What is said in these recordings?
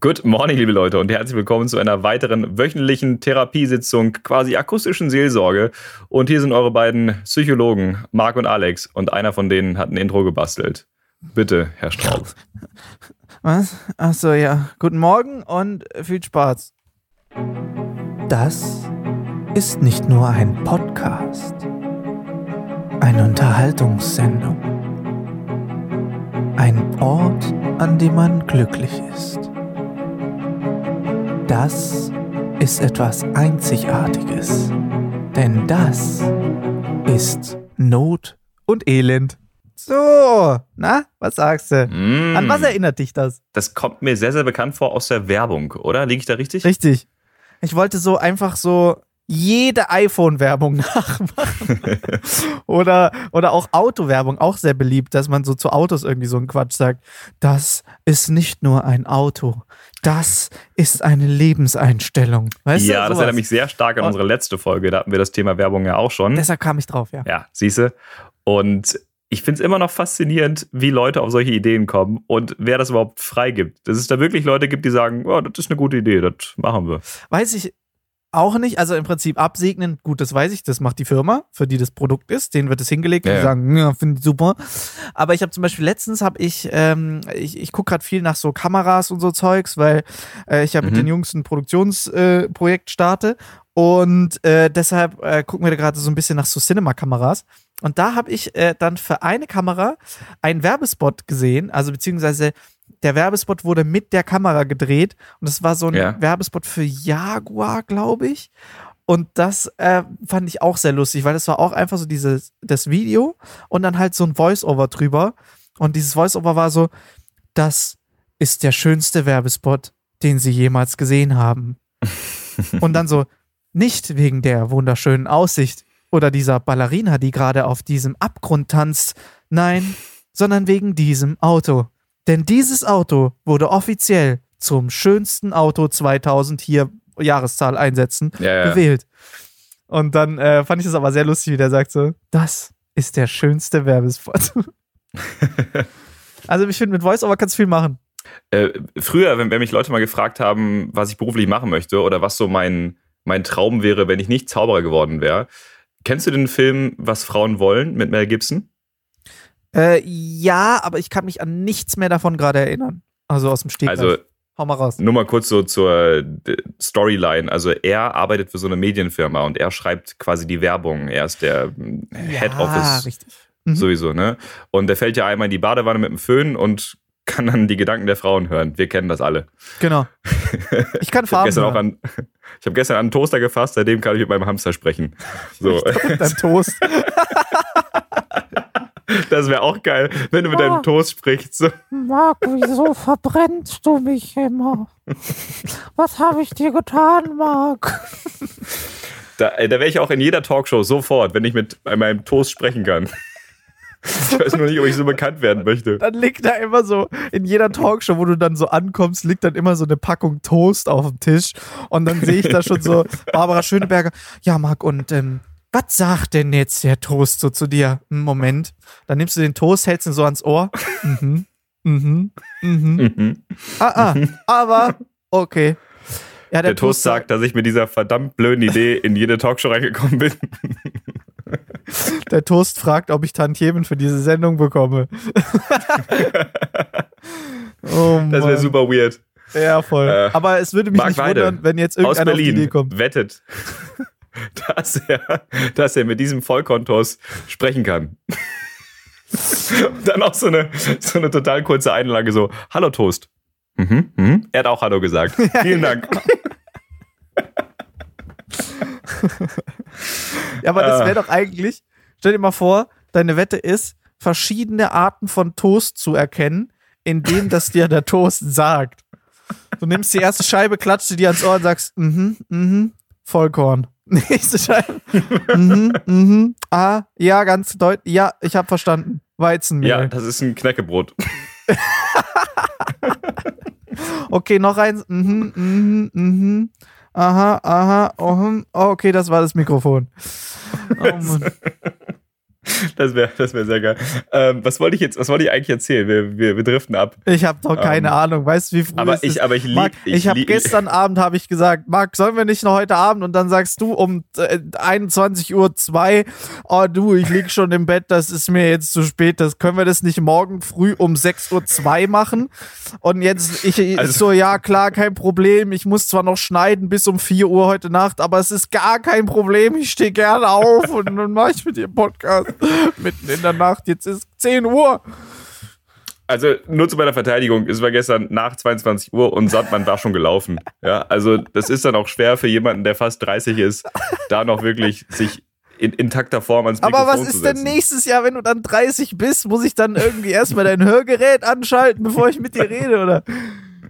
Good morning, liebe Leute, und herzlich willkommen zu einer weiteren wöchentlichen Therapiesitzung, quasi akustischen Seelsorge. Und hier sind eure beiden Psychologen, Marc und Alex, und einer von denen hat ein Intro gebastelt. Bitte, Herr Straub. Was? Achso, ja. Guten Morgen und viel Spaß. Das ist nicht nur ein Podcast, eine Unterhaltungssendung, ein Ort, an dem man glücklich ist. Das ist etwas Einzigartiges, denn das ist Not und Elend. So, na, was sagst du? Mm, An was erinnert dich das? das kommt mir sehr, sehr bekannt vor aus der Werbung, oder? Liege ich da richtig? Richtig. Ich wollte so einfach so jede iPhone-Werbung nachmachen. oder, oder auch Autowerbung, auch sehr beliebt, dass man so zu Autos irgendwie so einen Quatsch sagt. Das ist nicht nur ein Auto. Das ist eine Lebenseinstellung. Weißt ja, du, das erinnert mich sehr stark an Und- unsere letzte Folge. Da hatten wir das Thema Werbung ja auch schon. Deshalb kam ich drauf, ja. Ja, siehste. Und ich finde es immer noch faszinierend, wie Leute auf solche Ideen kommen und wer das überhaupt freigibt. Dass es da wirklich Leute gibt, die sagen, oh, das ist eine gute Idee, das machen wir. Weiß ich auch nicht. Also im Prinzip absegnen, gut, das weiß ich, das macht die Firma, für die das Produkt ist. Denen wird es hingelegt und Ja, die ja. sagen, ja, finde ich super. Aber ich habe zum Beispiel letztens habe ich, ähm, ich, ich gucke gerade viel nach so Kameras und so Zeugs, weil äh, ich ja mit Mhm. den Jungs ein Produktionsprojekt äh, starte. Und äh, deshalb äh, gucken wir da gerade so ein bisschen nach so Cinema-Kameras. Und da habe ich äh, dann für eine Kamera einen Werbespot gesehen, also beziehungsweise der Werbespot wurde mit der Kamera gedreht und das war so ein Ja. Werbespot für Jaguar, glaube ich. Und das äh, fand ich auch sehr lustig, weil das war auch einfach so dieses das Video und dann halt so ein Voice-Over drüber. Und dieses Voice-Over war so, das ist der schönste Werbespot, den sie jemals gesehen haben. und dann so, nicht wegen der wunderschönen Aussicht oder dieser Ballerina, die gerade auf diesem Abgrund tanzt. Nein, sondern wegen diesem Auto. Denn dieses Auto wurde offiziell zum schönsten Auto 2000 hier Jahreszahl einsetzen Ja, ja. gewählt. Und dann äh, fand ich das aber sehr lustig, wie der sagt so, das ist der schönste Werbespot. also ich finde, mit Voice-Over kannst du viel machen. Äh, früher, wenn, wenn mich Leute mal gefragt haben, was ich beruflich machen möchte oder was so mein, mein Traum wäre, wenn ich nicht Zauberer geworden wäre, kennst du den Film Was Frauen wollen mit Mel Gibson? Äh, ja, aber ich kann mich an nichts mehr davon gerade erinnern. Also aus dem Stegreif. Also Hau mal raus. nur mal kurz so zur äh, Storyline. Also er arbeitet für so eine Medienfirma und er schreibt quasi die Werbung. Er ist der Head ja, Office richtig. Mhm. sowieso, ne? Und der fällt ja einmal in die Badewanne mit dem Föhn und kann dann die Gedanken der Frauen hören. Wir kennen das alle. Genau. Ich kann Ich habe Farben gestern, hab gestern an einen Toaster gefasst, seitdem kann ich mit meinem Hamster sprechen. So. Dein Toast. Das wäre auch geil, wenn du mit Ah. deinem Toast sprichst. So. Marc, wieso verbrennst du mich immer? Was habe ich dir getan, Marc? Da, äh, da wäre ich auch in jeder Talkshow sofort, wenn ich mit meinem Toast sprechen kann. Ich weiß nur nicht, ob ich so bekannt werden möchte. Dann liegt da immer so, in jeder Talkshow, wo du dann so ankommst, liegt dann immer so eine Packung Toast auf dem Tisch. Und dann sehe ich da schon so Barbara Schöneberger. Ja, Marc, und ähm, was sagt denn jetzt der Toast so zu dir? Hm, Moment. Dann nimmst du den Toast, hältst ihn so ans Ohr. Mhm. Mhm. Mhm. Mhm. Ah, ah. Aber, okay. Ja, Der Toast sagt, dass ich mit dieser verdammt blöden Idee in jede Talkshow reingekommen bin. Der Toast fragt, ob ich Tantiemen für diese Sendung bekomme. oh Das wäre super weird. Ja, voll. Äh, Aber es würde mich Marc nicht Weide wundern, wenn jetzt irgendeiner auf die Idee kommt. wettet, dass er, dass er mit diesem Vollkontos sprechen kann. Und dann auch so eine, so eine total kurze Einlage so, Hallo Toast. Mhm, mhm. Er hat auch Hallo gesagt. Vielen Dank. Ja, aber das Ah. wäre doch eigentlich, stell dir mal vor, deine Wette ist, verschiedene Arten von Toast zu erkennen, indem das dir der Toast sagt. Du nimmst die erste Scheibe, klatscht sie dir ans Ohr und sagst, mhm, mhm, Vollkorn. Nächste Scheibe. mhm, mhm, ah, ja, ganz deutlich. Ja, ich habe verstanden. Weizenmehl. Ja, das ist ein Knäckebrot. Okay, noch eins. Mhm, mhm, mhm. Aha, aha, oh, hm. oh, okay, das war das Mikrofon. Oh Mann. Das wäre das wär sehr geil. Ähm, was wollte ich jetzt, was wollte ich eigentlich erzählen? Wir, wir, wir driften ab. Ich habe doch keine Ähm, Ahnung. Weißt du, wie früh Aber es ich, ist? aber ich lieb, Marc, ich, habe lieb- gestern Abend habe ich gesagt, Marc, sollen wir nicht noch heute Abend? Und dann sagst du um äh, 21 Uhr zwei, oh du, ich lieg schon im Bett, das ist mir jetzt zu spät. Das können wir das nicht morgen früh um 6 Uhr zwei machen? Und jetzt ich, ich Also- so, ja klar, kein Problem. Ich muss zwar noch schneiden bis um 4 Uhr heute Nacht, aber es ist gar kein Problem. Ich stehe gerne auf und dann mache ich mit dir Podcast mitten in der Nacht. Jetzt ist 10 Uhr. Also nur zu meiner Verteidigung, es war gestern nach 22 Uhr und Sandmann war schon gelaufen. Ja, also das ist dann auch schwer für jemanden, der fast 30 ist, da noch wirklich sich in intakter Form ans Mikrofon Aber was ist denn nächstes Jahr, wenn du dann 30 bist? Muss ich dann irgendwie erstmal dein Hörgerät anschalten, bevor ich mit dir rede, oder?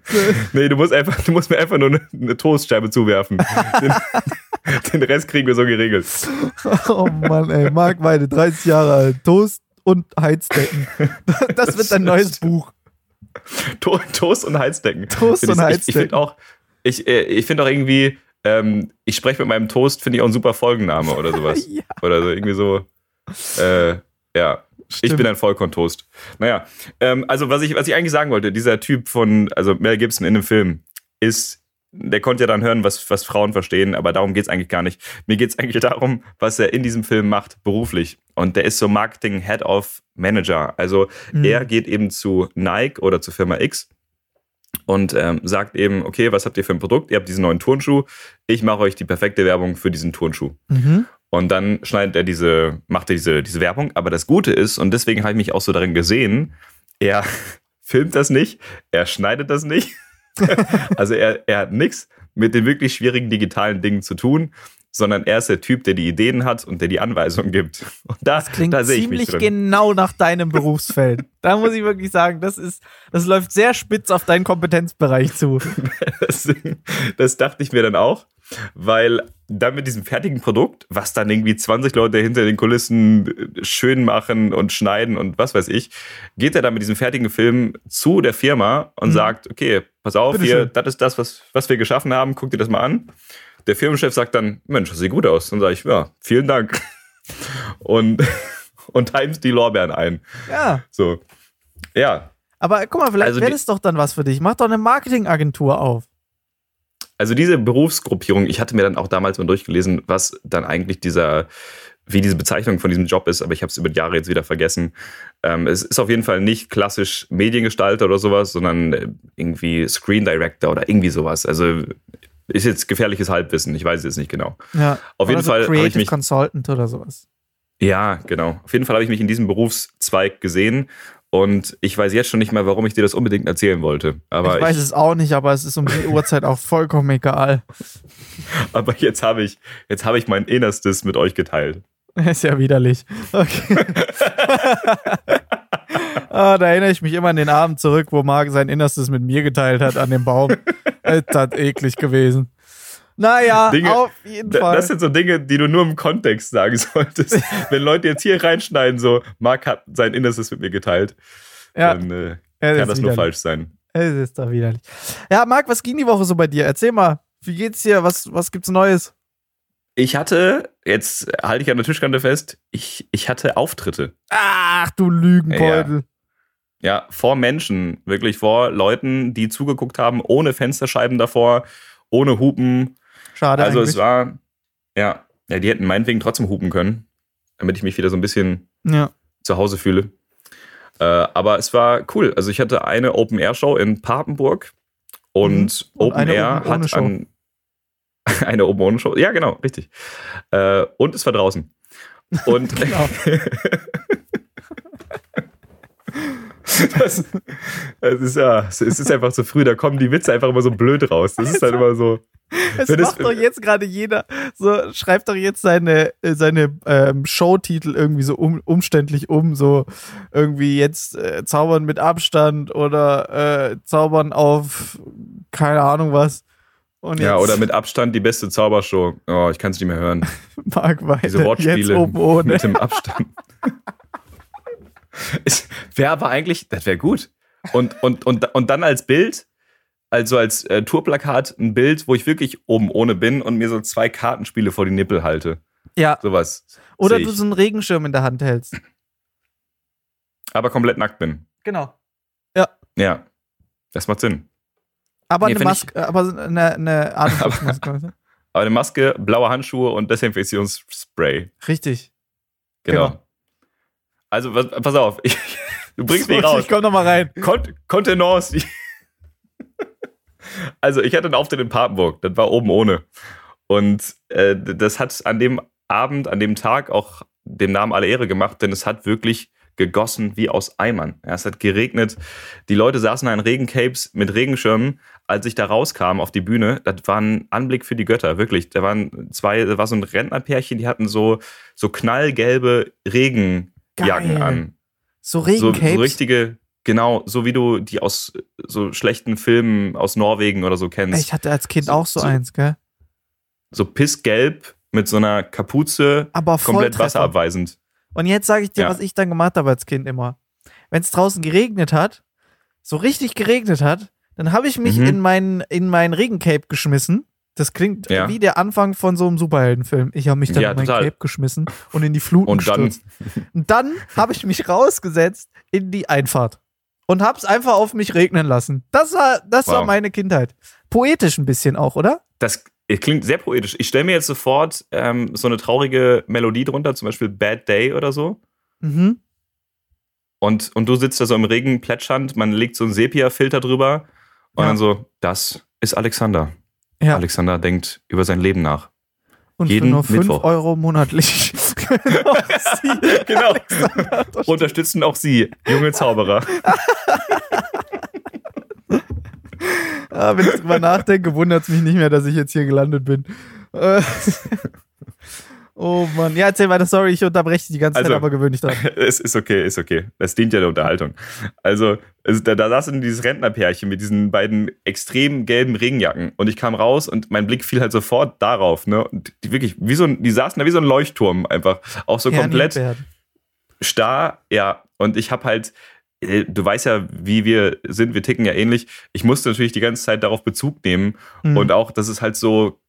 Nee, du musst einfach, du musst mir einfach nur eine, eine Toastscheibe zuwerfen. Den, den Rest kriegen wir so geregelt. Oh Mann, ey, Marc Weide, 30 Jahre alt, Toast und Heizdecken. Das wird dein neues Buch. To Toast und Heizdecken. Toast und ich, Ich, ich Heizdecken. finde auch, ich, äh, ich finde auch irgendwie, ähm, ich spreche mit meinem Toast, finde ich auch ein super Folgenname oder sowas. Ja. Oder so irgendwie so. Äh, ja. Ich Stimmt. bin ein Vollkorntoast. Naja, ähm, also was ich, was ich eigentlich sagen wollte, dieser Typ von, also Mel Gibson in dem Film, ist, der konnte ja dann hören, was, was Frauen verstehen, aber darum geht's eigentlich gar nicht. Mir geht's eigentlich darum, was er in diesem Film macht, beruflich. Und der ist so Marketing Head of Manager. Also Mhm. er geht eben zu Nike oder zu Firma X und ähm, sagt eben, okay, was habt ihr für ein Produkt? Ihr habt diesen neuen Turnschuh. Ich mache euch die perfekte Werbung für diesen Turnschuh. Mhm. Und dann schneidet er diese, macht er diese, diese Werbung. Aber das Gute ist, und deswegen habe ich mich auch so darin gesehen, er filmt das nicht, er schneidet das nicht. also er, er hat nichts mit den wirklich schwierigen digitalen Dingen zu tun, sondern er ist der Typ, der die Ideen hat und der die Anweisungen gibt. Und da, Das klingt da sehe ich mich ziemlich genau nach deinem Berufsfeld. Da muss ich wirklich sagen, das ist, das läuft sehr spitz auf deinen Kompetenzbereich zu. Das, das dachte ich mir dann auch, weil dann mit diesem fertigen Produkt, was dann irgendwie 20 Leute hinter den Kulissen äh, schön machen und schneiden und was weiß ich, geht er dann mit diesem fertigen Film zu der Firma und Mhm. sagt, okay, pass auf, hier, Bitteschön. das ist das, was, was wir geschaffen haben, guck dir das mal an. Der Firmenchef sagt dann, Mensch, das sieht gut aus. Dann sage ich, ja, vielen Dank. Und, und times die Lorbeeren ein. Ja. So. Ja, Aber guck mal, vielleicht Also wäre das doch dann was für dich. Mach doch eine Marketingagentur auf. Also diese Berufsgruppierung, ich hatte mir dann auch damals mal durchgelesen, was dann eigentlich dieser, wie diese Bezeichnung von diesem Job ist, aber ich habe es über die Jahre jetzt wieder vergessen. Ähm, es ist auf jeden Fall nicht klassisch Mediengestalter oder sowas, sondern äh, irgendwie Screen Director oder irgendwie sowas. Also ist jetzt gefährliches Halbwissen, ich weiß es jetzt nicht genau. Ja. Auf jeden so Fall habe ich Creative mich- Consultant oder sowas. Ja, genau. Auf jeden Fall habe ich mich in diesem Berufszweig gesehen und ich weiß jetzt schon nicht mehr, warum ich dir das unbedingt erzählen wollte. Aber, ich weiß es auch nicht, aber es ist um die Uhrzeit auch vollkommen egal. aber jetzt habe ich, jetzt habe ich mein Innerstes mit euch geteilt. Ist ja widerlich. Okay. ah, da erinnere ich mich immer an den Abend zurück, wo Marc sein Innerstes mit mir geteilt hat an dem Baum. Ist das eklig gewesen. Naja, Dinge- auf jeden Fall. Das sind so Dinge, die du nur im Kontext sagen solltest. Wenn Leute jetzt hier reinschneiden, so, Marc hat sein Innerstes mit mir geteilt, ja, dann äh, es kann ist das nur falsch sein. Es ist doch widerlich. Ja, Marc, was ging die Woche so bei dir? Erzähl mal. Wie geht's dir? Was, was gibt's Neues? Ich hatte, jetzt halte ich an der Tischkante fest, ich, ich hatte Auftritte. Ach, du Lügenbeutel. Ja, vor Menschen, wirklich vor Leuten, die zugeguckt haben, ohne Fensterscheiben davor, ohne Hupen. Schade Also eigentlich. es war, ja, ja, die hätten meinetwegen trotzdem hupen können, damit ich mich wieder so ein bisschen ja. zu Hause fühle. Äh, aber es war cool. Also ich hatte eine Open-Air-Show in Papenburg und, Mhm. Und eine Open-Air Open hat Show. an eine Open ohne Show. Ja, genau, richtig. Äh, und es war draußen. Und Genau. das, das ist ja, es ist einfach so früh, da kommen die Witze einfach immer so blöd raus. Das ist halt immer so. Es Wenn es- macht doch jetzt gerade jeder, so schreibt doch jetzt seine, äh, seine ähm, Showtitel irgendwie so um, umständlich um, so irgendwie jetzt äh, Zaubern mit Abstand oder äh, Zaubern auf keine Ahnung was. Und Ja, oder mit Abstand die beste Zaubershow. Oh, ich kann es nicht mehr hören. Marc weiter. Diese Jetzt Wortspiele mit dem Abstand. Wäre aber eigentlich, das wäre gut. Und, und, und, und dann als Bild, also als äh, Tourplakat, ein Bild, wo ich wirklich oben ohne bin und mir so zwei Kartenspiele vor die Nippel halte. Ja. Sowas. Oder du so einen Regenschirm in der Hand hältst. Aber komplett nackt bin. Genau. Ja. Das macht Sinn. Aber Nee, eine find ich- Maske, aber eine, eine Atemschutzmaske. Aber eine Maske, blaue Handschuhe und Desinfektionsspray. Richtig. Genau. Genau. Also, pass auf. Ich, du bringst mich raus. Ich komm noch mal rein. Kon Kontenance. Also, ich hatte einen Auftritt in Papenburg. Das war oben ohne. Und äh, das hat an dem Abend, an dem Tag auch dem Namen alle Ehre gemacht, denn es hat wirklich gegossen wie aus Eimern. Ja, es hat geregnet. Die Leute saßen in Regencapes mit Regenschirmen. Als ich da rauskam auf die Bühne, das war ein Anblick für die Götter, wirklich. Da waren zwei, da war so ein Rentnerpärchen, die hatten so, so knallgelbe Regenjacken Geil. an. So So, Regencapes. so richtige, genau, so wie du die aus so schlechten Filmen aus Norwegen oder so kennst. ich hatte als Kind So- auch so, so- eins, gell? So pissgelb mit so einer Kapuze, Aber komplett wasserabweisend. Und jetzt sage ich dir, Ja. was ich dann gemacht habe als Kind immer. Wenn es draußen geregnet hat, so richtig geregnet hat, dann habe ich mich Mhm. in mein, in mein Regencape geschmissen. Das klingt Ja. wie der Anfang von so einem Superheldenfilm. Ich habe mich dann Ja, in mein total. Cape geschmissen und in die Fluten Und dann- gestürzt. Und dann habe ich mich rausgesetzt in die Einfahrt und habe es einfach auf mich regnen lassen. Das war, das war Wow. meine Kindheit. Poetisch ein bisschen auch, oder? Das klingt sehr poetisch. Ich stelle mir jetzt sofort ähm, so eine traurige Melodie drunter, zum Beispiel Bad Day oder so. Mhm. Und, und du sitzt da so im Regen plätschernd, man legt so einen Sepia-Filter drüber und Ja. dann so, das ist Alexander. Ja. Alexander denkt über sein Leben nach. Und Jeden für nur 5 Mittwoch. Euro monatlich. Genau, sie. Genau. Alexander Unterstützen auch Sie, junge Zauberer. Ah, wenn ich drüber nachdenke, wundert es mich nicht mehr, dass ich jetzt hier gelandet bin. Oh Mann. Ja, erzähl weiter, sorry, ich unterbreche dich die ganze Also- Zeit, aber gewöhn dich dran. es ist okay, ist okay. Das dient ja der Unterhaltung. Also, es, da, da saß dann dieses Rentnerpärchen mit diesen beiden extrem gelben Regenjacken und ich kam raus und mein Blick fiel halt sofort darauf, ne? Und die wirklich, wie so ein, die saßen da wie so ein Leuchtturm einfach. Auch so Herr komplett Niedbert. starr, ja. Und ich habe halt, äh, du weißt ja, wie wir sind, wir ticken ja ähnlich. Ich musste natürlich die ganze Zeit darauf Bezug nehmen Mhm. und auch, dass es halt so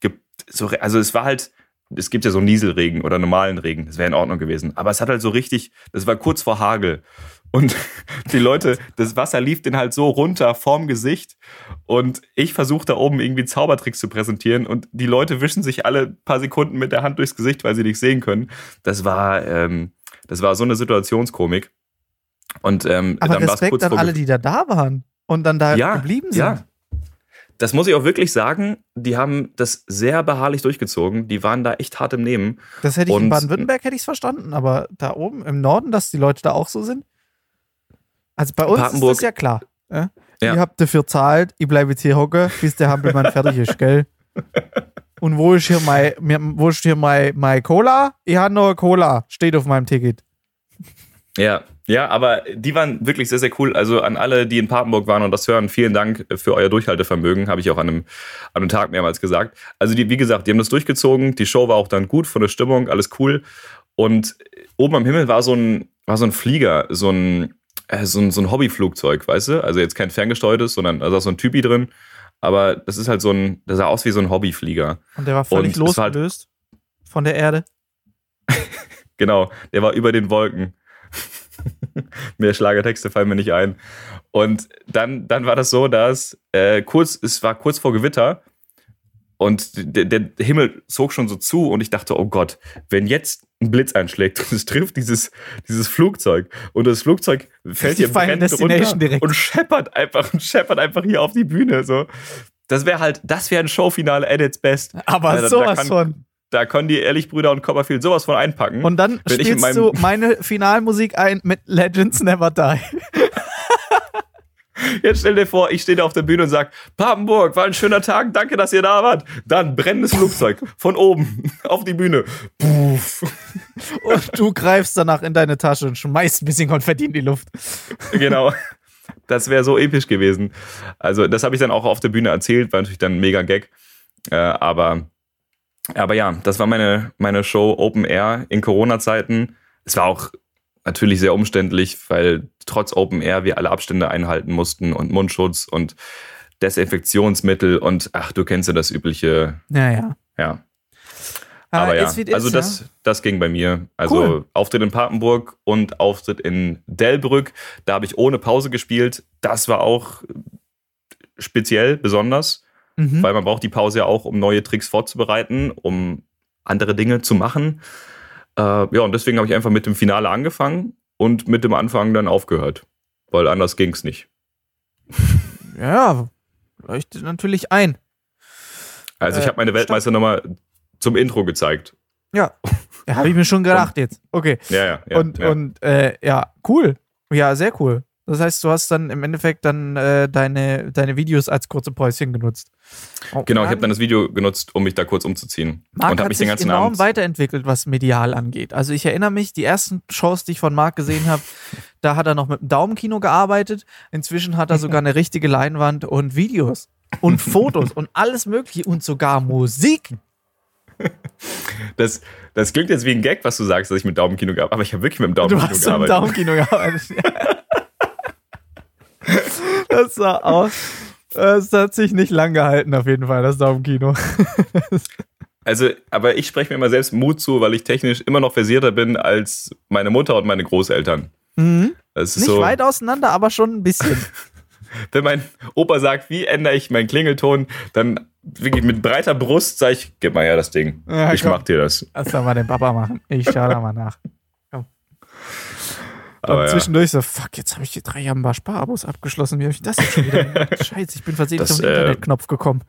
so, also es war halt, es gibt ja so Nieselregen oder normalen Regen, das wäre in Ordnung gewesen. Aber es hat halt so richtig, das war kurz vor Hagel. Und die Leute, das Wasser lief den halt so runter vorm Gesicht. Und ich versuche da oben irgendwie Zaubertricks zu präsentieren. Und die Leute wischen sich alle paar Sekunden mit der Hand durchs Gesicht, weil sie nicht sehen können. Das war, ähm, das war so eine Situationskomik. Und ähm, Aber dann war es Respekt kurz an alle, die da da waren und dann da Ja, geblieben sind. ja. Das muss ich auch wirklich sagen, die haben das sehr beharrlich durchgezogen. Die waren da echt hart im Nehmen. Das hätte ich in Und- Baden-Württemberg hätte ich verstanden, aber da oben im Norden, dass die Leute da auch so sind. Also bei uns Papenburg- ist das ja klar. Ja? Ja. Ihr habt dafür zahlt, ich bleibe jetzt hier hocken, bis der Hampelmann fertig ist, gell? Und wo ist hier mein, wo ist hier mein, mein Cola? Ich habe nur Cola, steht auf meinem Ticket. Ja, ja, aber die waren wirklich sehr, sehr cool. Also an alle, die in Papenburg waren und das hören, vielen Dank für euer Durchhaltevermögen, habe ich auch an einem, an einem Tag mehrmals gesagt. Also die, wie gesagt, die haben das durchgezogen. Die Show war auch dann gut von der Stimmung, alles cool. Und oben am Himmel war so ein, war so ein Flieger, so ein, äh, so ein, so ein Hobbyflugzeug, weißt du? Also jetzt kein ferngesteuertes, sondern da saß so ein Typi drin. Aber das ist halt so ein, das sah aus wie so ein Hobbyflieger. Und der war völlig Und es war halt- losgelöst von der Erde. Genau, der war über den Wolken. Mehr Schlagertexte fallen mir nicht ein. Und dann, dann war das so, dass äh, kurz, es war kurz vor Gewitter und der, der Himmel zog schon so zu und ich dachte, oh Gott, wenn jetzt ein Blitz einschlägt und es trifft dieses, dieses Flugzeug und das Flugzeug fällt hier brennend runter direkt. und scheppert einfach und scheppert einfach hier auf die Bühne. So. Das wäre halt, das wäre ein Showfinale at its best. Aber da sowas kann- von. Da können die Ehrlich-Brüder und Copperfield sowas von einpacken. Und dann Wenn spielst du meine Finalmusik ein mit Legends Never Die. Jetzt stell dir vor, ich stehe da auf der Bühne und sag, Papenburg, war ein schöner Tag, danke, dass ihr da wart. Dann brennendes Flugzeug von oben auf die Bühne. Puff. Und du greifst danach in deine Tasche und schmeißt ein bisschen Konfetti in die Luft. Genau. Das wäre so episch gewesen. Also, das habe ich dann auch auf der Bühne erzählt, war natürlich dann ein mega Gag. Äh, aber, aber ja, das war meine, meine Show Open Air in Corona-Zeiten. Es war auch natürlich sehr umständlich, weil trotz Open Air wir alle Abstände einhalten mussten und Mundschutz und Desinfektionsmittel und ach, du kennst ja das übliche. Ja. Aber ja, it's wie it also is, das, ja. das ging bei mir. Also Cool. Auftritt in Papenburg und Auftritt in Delbrück. Da habe ich ohne Pause gespielt. Das war auch speziell, besonders, Mhm. weil man braucht die Pause ja auch, um neue Tricks vorzubereiten, um andere Dinge zu machen. Äh, ja, und deswegen habe ich einfach mit dem Finale angefangen und mit dem Anfang dann aufgehört. Weil anders ging es nicht. Ja, leuchtet natürlich ein. Also ich Äh, habe meine Weltmeisternummer zum Intro gezeigt. Ja, ja habe ich mir schon gedacht jetzt. Okay. Ja, ja. ja und ja. und äh, ja, cool. Ja, sehr cool. Das heißt, du hast dann im Endeffekt dann äh, deine, deine Videos als kurze Päuschen genutzt. Oh, Genau, ich habe dann das Video genutzt, um mich da kurz umzuziehen. Marc und habe mich den ganzen enorm Abend. weiterentwickelt, was medial angeht. Also ich erinnere mich, die ersten Shows, die ich von Marc gesehen habe, da hat er noch mit dem Daumenkino gearbeitet. Inzwischen hat er sogar eine richtige Leinwand und Videos und Fotos und alles mögliche und sogar Musik. Das, das klingt jetzt wie ein Gag, was du sagst, dass ich mit Daumenkino gearbeitet habe, aber ich habe wirklich mit dem Du Daumenkino hast im gearbeitet. Daumenkino gearbeitet. Das sah aus. Es hat sich nicht lang gehalten, auf jeden Fall, das Daumenkino. Also, aber ich spreche mir immer selbst Mut zu, weil ich technisch immer noch versierter bin als meine Mutter und meine Großeltern. Mhm. Das ist Nicht so, weit auseinander, aber schon ein bisschen. wenn mein Opa sagt, wie ändere ich meinen Klingelton, dann wirklich mit breiter Brust sage ich, gib mal her das Ding. Ja, ich komm. mach dir das. Das soll mal den Papa machen. Ich schau da mal nach. Aber Und ja, zwischendurch so, fuck, jetzt habe ich die drei Jahre Sparabos abgeschlossen. Wie habe ich das jetzt schon wieder gemacht? Scheiße, ich bin versehentlich auf den äh, Internetknopf gekommen.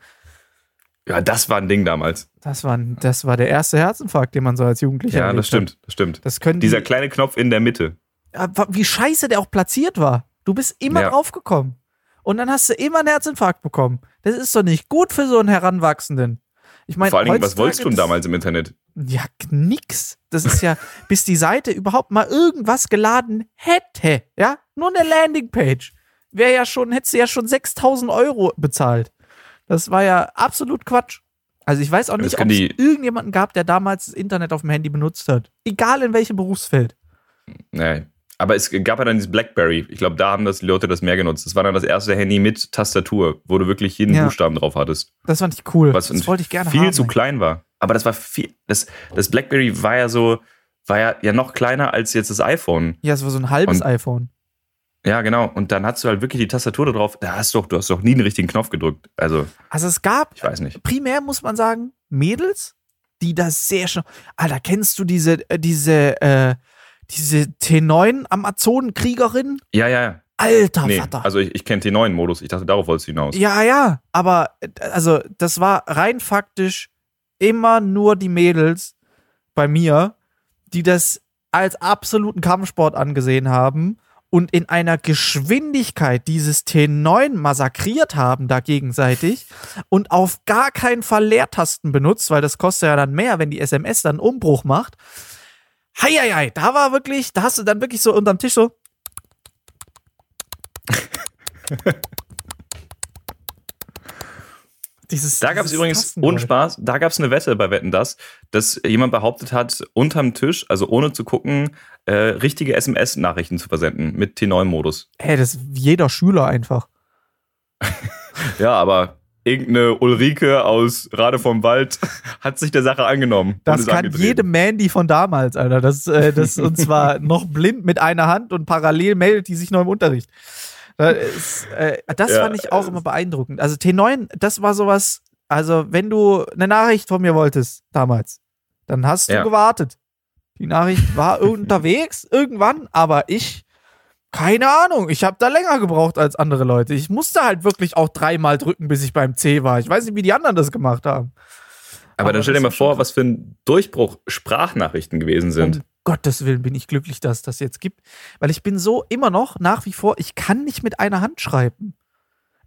ja, das war ein Ding damals. Das war, das war der erste Herzinfarkt, den man so als Jugendlicher Ja, erlebt das stimmt, das stimmt. Das können Dieser die, kleine Knopf in der Mitte. Ja, wie scheiße der auch platziert war. Du bist immer Ja. draufgekommen. Und dann hast du immer einen Herzinfarkt bekommen. Das ist doch nicht gut für so einen Heranwachsenden. Ich meine, Vor allen Dingen, was wolltest du denn damals im Internet? Ja, nix. Das ist ja, bis die Seite überhaupt mal irgendwas geladen hätte, ja, nur eine Landingpage, wäre ja schon, hättest du ja schon 6000 Euro bezahlt. Das war ja absolut Quatsch. Also ich weiß auch nicht, ob es irgendjemanden gab, der damals das Internet auf dem Handy benutzt hat. Egal in welchem Berufsfeld. Nee. Aber es gab ja dann dieses Blackberry. Ich glaube, da haben das die Leute das mehr genutzt. Das war dann das erste Handy mit Tastatur, wo du wirklich jeden Ja. Buchstaben drauf hattest. Das fand ich cool. Was das wollte ich gerne viel haben. zu klein war. Aber das war viel. Das, das Blackberry war ja so, war ja, ja noch kleiner als jetzt das iPhone. Ja, es war so ein halbes Und- iPhone. Ja, genau. Und dann hast du halt wirklich die Tastatur da drauf. Da hast du doch, du hast doch nie den richtigen Knopf gedrückt. Also, Also es gab ich weiß nicht. primär muss man sagen, Mädels, die das sehr schnell. Alter, kennst du diese, äh, diese, äh, diese T9 Amazonenkriegerin? Ja, ja, ja. Alter Nee, Vater. also ich, ich kenne den neuen Modus. Ich dachte, darauf wolltest du hinaus. ja, ja, aber äh, also das war rein faktisch immer nur die Mädels bei mir, die das als absoluten Kampfsport angesehen haben und in einer Geschwindigkeit dieses T9 massakriert haben da gegenseitig und auf gar keinen Fall Leertasten benutzt, weil das kostet ja dann mehr, wenn die SMS dann einen Umbruch macht. Heieiei, da war wirklich, da hast du dann wirklich so unterm Tisch so. Dieses, Da gab es übrigens, Tastengeräusch. ohne Spaß, da gab es eine Wette bei Wetten das, dass jemand behauptet hat, unterm Tisch, also ohne zu gucken, äh, richtige SMS-Nachrichten zu versenden mit T9-Modus. Hey, das ist jeder Schüler einfach. Ja, aber irgendeine Ulrike aus Rade vom Wald hat sich der Sache angenommen. Das kann angetreten. jede Mandy von damals, Alter. Das, äh, das und zwar noch blind mit einer Hand und parallel meldet die sich noch im Unterricht. Das, ist, äh, das Ja, fand ich auch immer beeindruckend. Also T9, das war sowas, also wenn du eine Nachricht von mir wolltest damals, dann hast du Ja. gewartet. Die Nachricht war unterwegs irgendwann, aber ich, keine Ahnung, ich habe da länger gebraucht als andere Leute. Ich musste halt wirklich auch dreimal drücken, bis ich beim C war. Ich weiß nicht, wie die anderen das gemacht haben. Aber, Aber dann stell dir mal vor, was für ein Durchbruch Sprachnachrichten gewesen sind. Um Gottes Willen bin ich glücklich, dass es das jetzt gibt. Weil ich bin so immer noch nach wie vor, ich kann nicht mit einer Hand schreiben.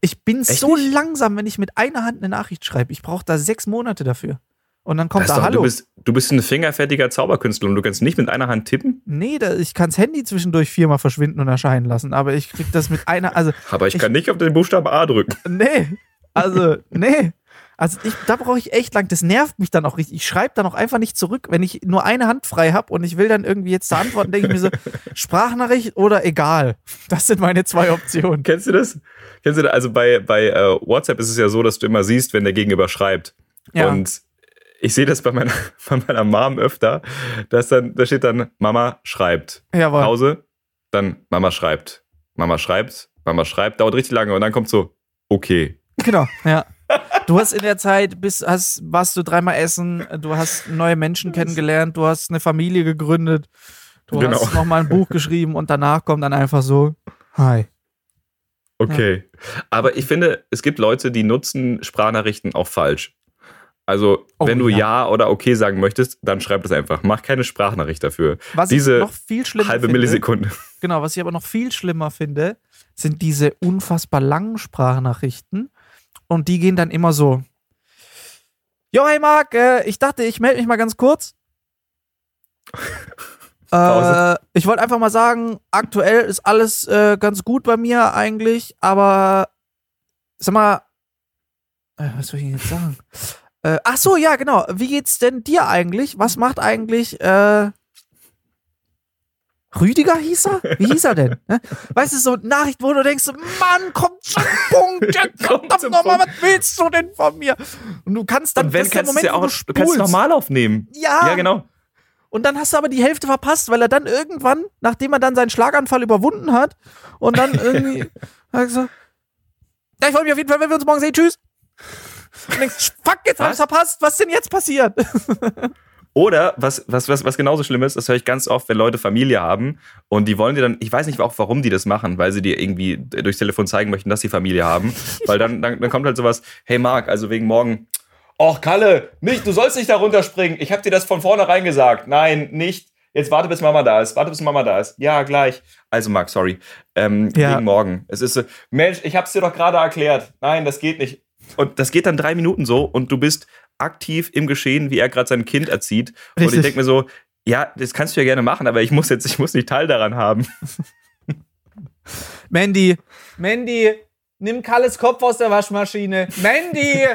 Ich bin Echt so nicht? langsam, wenn ich mit einer Hand eine Nachricht schreibe. Ich brauche da sechs Monate dafür. Und dann kommt da doch, Hallo. du, bist, du bist ein fingerfertiger Zauberkünstler und du kannst nicht mit einer Hand tippen. nee, da, ich kann das Handy zwischendurch viermal verschwinden und erscheinen lassen. Aber ich krieg das mit einer, also Aber ich, Ich- kann nicht auf den Buchstaben A drücken. nee, also nee. Also ich, da brauche ich echt lang. Das nervt mich dann auch richtig. Ich schreibe dann auch einfach nicht zurück, wenn ich nur eine Hand frei habe und ich will dann irgendwie jetzt da antworten, denke ich mir so, Sprachnachricht oder egal. Das sind meine zwei Optionen. Kennst du das? Kennst du das? Also bei, bei äh, WhatsApp ist es ja so, dass du immer siehst, wenn der Gegenüber schreibt. Ja. Und ich sehe das bei meiner, bei meiner Mom öfter, dass dann, da steht dann, Mama schreibt. Jawohl. Pause, dann Mama schreibt. Mama schreibt, Mama schreibt, dauert richtig lange und dann kommt so, okay. Genau, ja. Du hast in der Zeit, bis, hast, warst du dreimal essen, du hast neue Menschen kennengelernt, du hast eine Familie gegründet, du Genau. hast nochmal ein Buch geschrieben und danach kommt dann einfach so, hi. Okay. Aber ich finde, es gibt Leute, die nutzen Sprachnachrichten auch falsch. Also, Oh, wenn du ja. ja. oder okay sagen möchtest, dann schreib das einfach. Mach keine Sprachnachricht dafür. Was Diese ich noch viel schlimmer Halbe finde, Millisekunde. Genau, was ich aber noch viel schlimmer finde, sind diese unfassbar langen Sprachnachrichten. Und die gehen dann immer so. Jo, hey Marc, äh, ich dachte, ich melde mich mal ganz kurz. äh, ich wollte einfach mal sagen, aktuell ist alles äh, ganz gut bei mir eigentlich, aber sag mal, äh, was soll ich denn jetzt sagen? Äh, ach so, ja, genau. Wie geht's denn dir eigentlich? Was macht eigentlich äh, Rüdiger hieß er? Wie hieß er denn? Ne? Weißt du, so eine Nachricht, wo du denkst, Mann, komm zum Punkt, jetzt Komm verdammt zum nochmal, was willst du denn von mir? Und du kannst dann, Und wenn, kannst du ja auch, du kannst es spulst. normal aufnehmen. Ja, Ja, genau. und dann hast du aber die Hälfte verpasst, weil er dann irgendwann, nachdem er dann seinen Schlaganfall überwunden hat und dann irgendwie hat gesagt, ja, ich freue mich auf jeden Fall, wenn wir uns morgen sehen, tschüss. Und denkst, fuck, jetzt hab ich's Was? verpasst, was ist denn jetzt passiert? Oder was, was, was, was genauso schlimm ist, das höre ich ganz oft, wenn Leute Familie haben und die wollen dir dann, ich weiß nicht auch, warum die das machen, weil sie dir irgendwie durchs Telefon zeigen möchten, dass sie Familie haben. weil dann, dann, dann kommt halt sowas, hey Marc, also wegen morgen, Och, Kalle, nicht, du sollst nicht da runterspringen. Ich habe dir das von vornherein gesagt. Nein, nicht. Jetzt warte, bis Mama da ist. Warte, bis Mama da ist. Ja, gleich. Also, Marc, sorry. Ähm, Ja. Wegen morgen. Es ist so, Mensch, ich hab's dir doch gerade erklärt. Nein, das geht nicht. Und das geht dann drei Minuten so und du bist aktiv im Geschehen, wie er gerade sein Kind erzieht. Und Richtig. ich denke mir so, ja, das kannst du ja gerne machen, aber ich muss jetzt, ich muss nicht Teil daran haben. Mandy, Mandy, nimm Kalles Kopf aus der Waschmaschine. Mandy!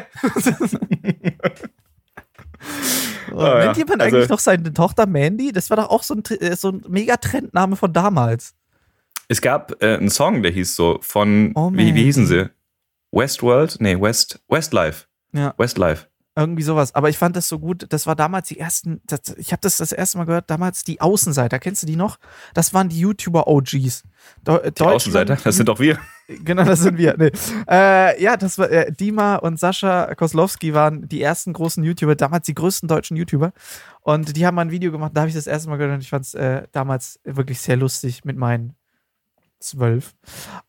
Oh, ja. Nennt jemand Also- eigentlich noch seine Tochter Mandy? Das war doch auch so ein, äh, so ein mega Trendname von damals. Es gab äh, einen Song, der hieß so von, Oh, wie, wie hießen sie? Westworld? Nee, West, Westlife. Ja. Westlife. Irgendwie sowas. Aber ich fand das so gut. Das war damals die ersten. Das, ich habe das das erste Mal gehört. Damals die Außenseiter. Kennst du die noch? Das waren die YouTuber-OGs. De Die Außenseiter, das sind doch wir. Genau, das sind wir. Nee. Äh, ja, das war äh, Dima und Sascha Koslowski waren die ersten großen YouTuber, damals die größten deutschen YouTuber. Und die haben mal ein Video gemacht, da habe ich das erste Mal gehört und ich fand es äh, damals wirklich sehr lustig mit meinen zwölf.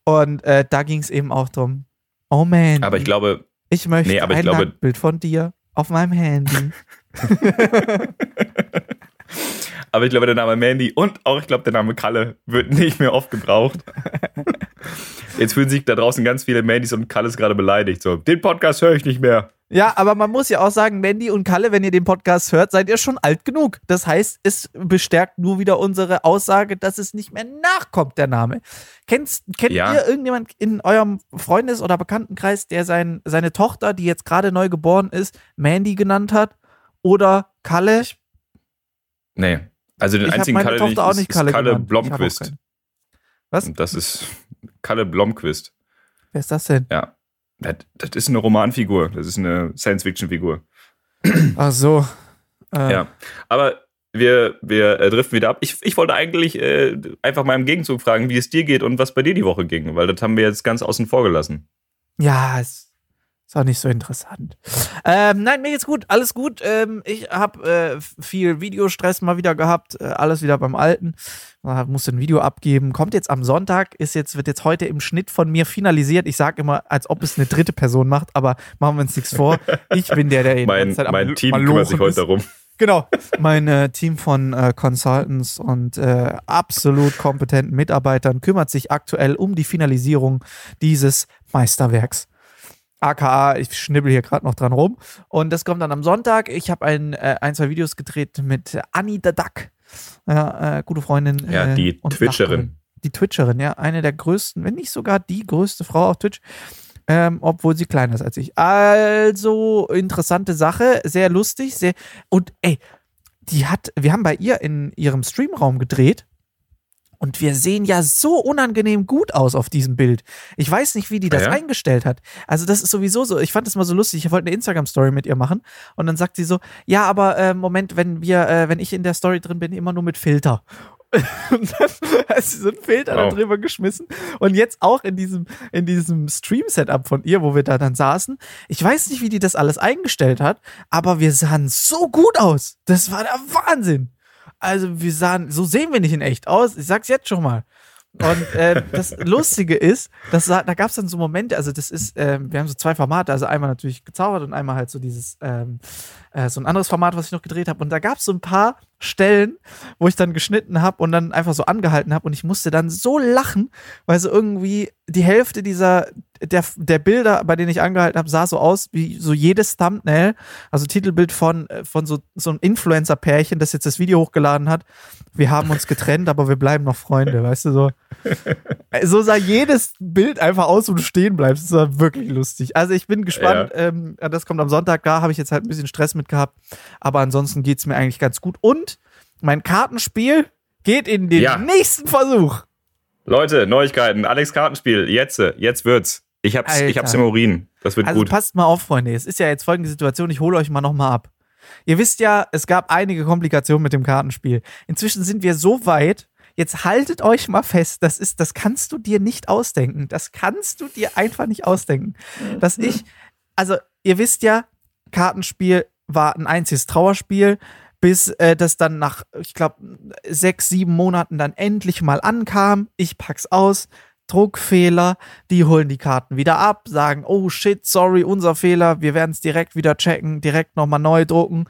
Und äh, da ging es eben auch drum. Oh man, Aber ich glaube, ich möchte nee, aber ich ein glaube- Nacktbild von dir auf meinem Handy. aber ich glaube, der Name Mandy und auch, ich glaube, der Name Kalle wird nicht mehr oft gebraucht. Jetzt fühlen sich da draußen ganz viele Mandys und Kalles gerade beleidigt. So, den Podcast höre ich nicht mehr. Ja, aber man muss ja auch sagen, Mandy und Kalle, wenn ihr den Podcast hört, seid ihr schon alt genug. Das heißt, es bestärkt nur wieder unsere Aussage, dass es nicht mehr nachkommt, der Name. Kennst, kennt Ja. ihr irgendjemand in eurem Freundes- oder Bekanntenkreis, der sein, seine Tochter, die jetzt gerade neu geboren ist, Mandy genannt hat? Oder Kalle? Nee. Also den Ich einzigen Kalle, den Tochter ich, auch nicht Kalle Kalle. Ich keinen. Was? Und das ist Kalle Blomqvist. Wer ist das denn? Ja. Das, das ist eine Romanfigur. Das ist eine Science-Fiction-Figur. Ach so. Äh, Ja. Aber wir, wir äh, driften wieder ab. Ich, ich wollte eigentlich äh, einfach mal im Gegenzug fragen, wie es dir geht und was bei dir die Woche ging, weil das haben wir jetzt ganz außen vor gelassen. Ja, es ist auch nicht so interessant. Ähm, nein, mir geht's gut, alles gut. Ähm, ich habe äh, viel Videostress mal wieder gehabt, äh, alles wieder beim Alten. Musste ein Video abgeben. Kommt jetzt am Sonntag, ist jetzt, wird jetzt heute im Schnitt von mir finalisiert. Ich sage immer, als ob es eine dritte Person macht, aber machen wir uns nichts vor. Ich bin der, der die Mein, Zeit mein Team kümmert sich heute ist. darum. Genau. Mein äh, Team von äh, Consultants und äh, absolut kompetenten Mitarbeitern kümmert sich aktuell um die Finalisierung dieses Meisterwerks. AKA, ich schnibbel hier gerade noch dran rum. Und das kommt dann am Sonntag. Ich habe ein, äh, ein, zwei Videos gedreht mit Annie the Duck. Ja, äh, gute Freundin. Ja, äh, die und Twitcherin. Nachbarin. Die Twitcherin, ja. Eine der größten, wenn nicht sogar die größte Frau auf Twitch. Ähm, obwohl sie kleiner ist als ich. Also, interessante Sache, sehr lustig, sehr. Und ey, die hat, wir haben bei ihr in ihrem Streamraum gedreht Und wir sehen ja so unangenehm gut aus auf diesem Bild. Ich weiß nicht, wie die das ja? eingestellt hat. Also das ist sowieso so, ich fand das mal so lustig. Ich wollte eine Instagram-Story mit ihr machen und dann sagt sie so, ja, aber äh, Moment, wenn wir, äh, wenn ich in der Story drin bin, immer nur mit Filter. Und dann hat sie so einen Filter da Wow. drüber geschmissen. Und jetzt auch in diesem, in diesem Stream-Setup von ihr, wo wir da dann saßen. Ich weiß nicht, wie die das alles eingestellt hat, aber wir sahen so gut aus. Das war der Wahnsinn. Also wir sahen, so sehen wir nicht in echt aus. Ich sag's jetzt schon mal. Und äh, das Lustige ist, dass da, da gab es dann so Momente, also das ist, ähm, wir haben so zwei Formate, also einmal natürlich gezaubert und einmal halt so dieses, ähm, äh, so ein anderes Format, was ich noch gedreht habe. Und da gab es so ein paar Stellen, wo ich dann geschnitten habe und dann einfach so angehalten habe und ich musste dann so lachen, weil so irgendwie die Hälfte dieser, der, der Bilder, bei denen ich angehalten habe, sah so aus wie so jedes Thumbnail, also Titelbild von, äh, von so, so einem Influencer-Pärchen, das jetzt das Video hochgeladen hat. Wir haben uns getrennt, aber wir bleiben noch Freunde, weißt du so. Äh, So sah jedes Bild einfach aus, wo du stehen bleibst. Das war wirklich lustig. Also ich bin gespannt. Ähm, das kommt am Sonntag. Da habe ich jetzt halt ein bisschen Stress mit gehabt. Aber ansonsten geht es mir eigentlich ganz gut. Und mein Kartenspiel geht in den Ja. nächsten Versuch. Leute, Neuigkeiten. Alex Kartenspiel. Jetzt, äh, jetzt wird's. Ich hab's, ich hab's im Urin. Das wird Also gut. passt mal auf, Freunde. Es ist ja jetzt folgende Situation. Ich hole euch mal nochmal ab. Ihr wisst ja, es gab einige Komplikationen mit dem Kartenspiel. Inzwischen sind wir so weit. Jetzt haltet euch mal fest. Das ist, das kannst du dir nicht ausdenken. Das kannst du dir einfach nicht ausdenken. Dass ich, also ihr wisst ja, Kartenspiel war ein einziges Trauerspiel, bis äh, das dann nach, ich glaube, sechs, sieben Monaten dann endlich mal ankam. Ich pack's aus. Druckfehler, die holen die Karten wieder ab, sagen, oh shit, sorry, unser Fehler, wir werden es direkt wieder checken, direkt nochmal neu drucken.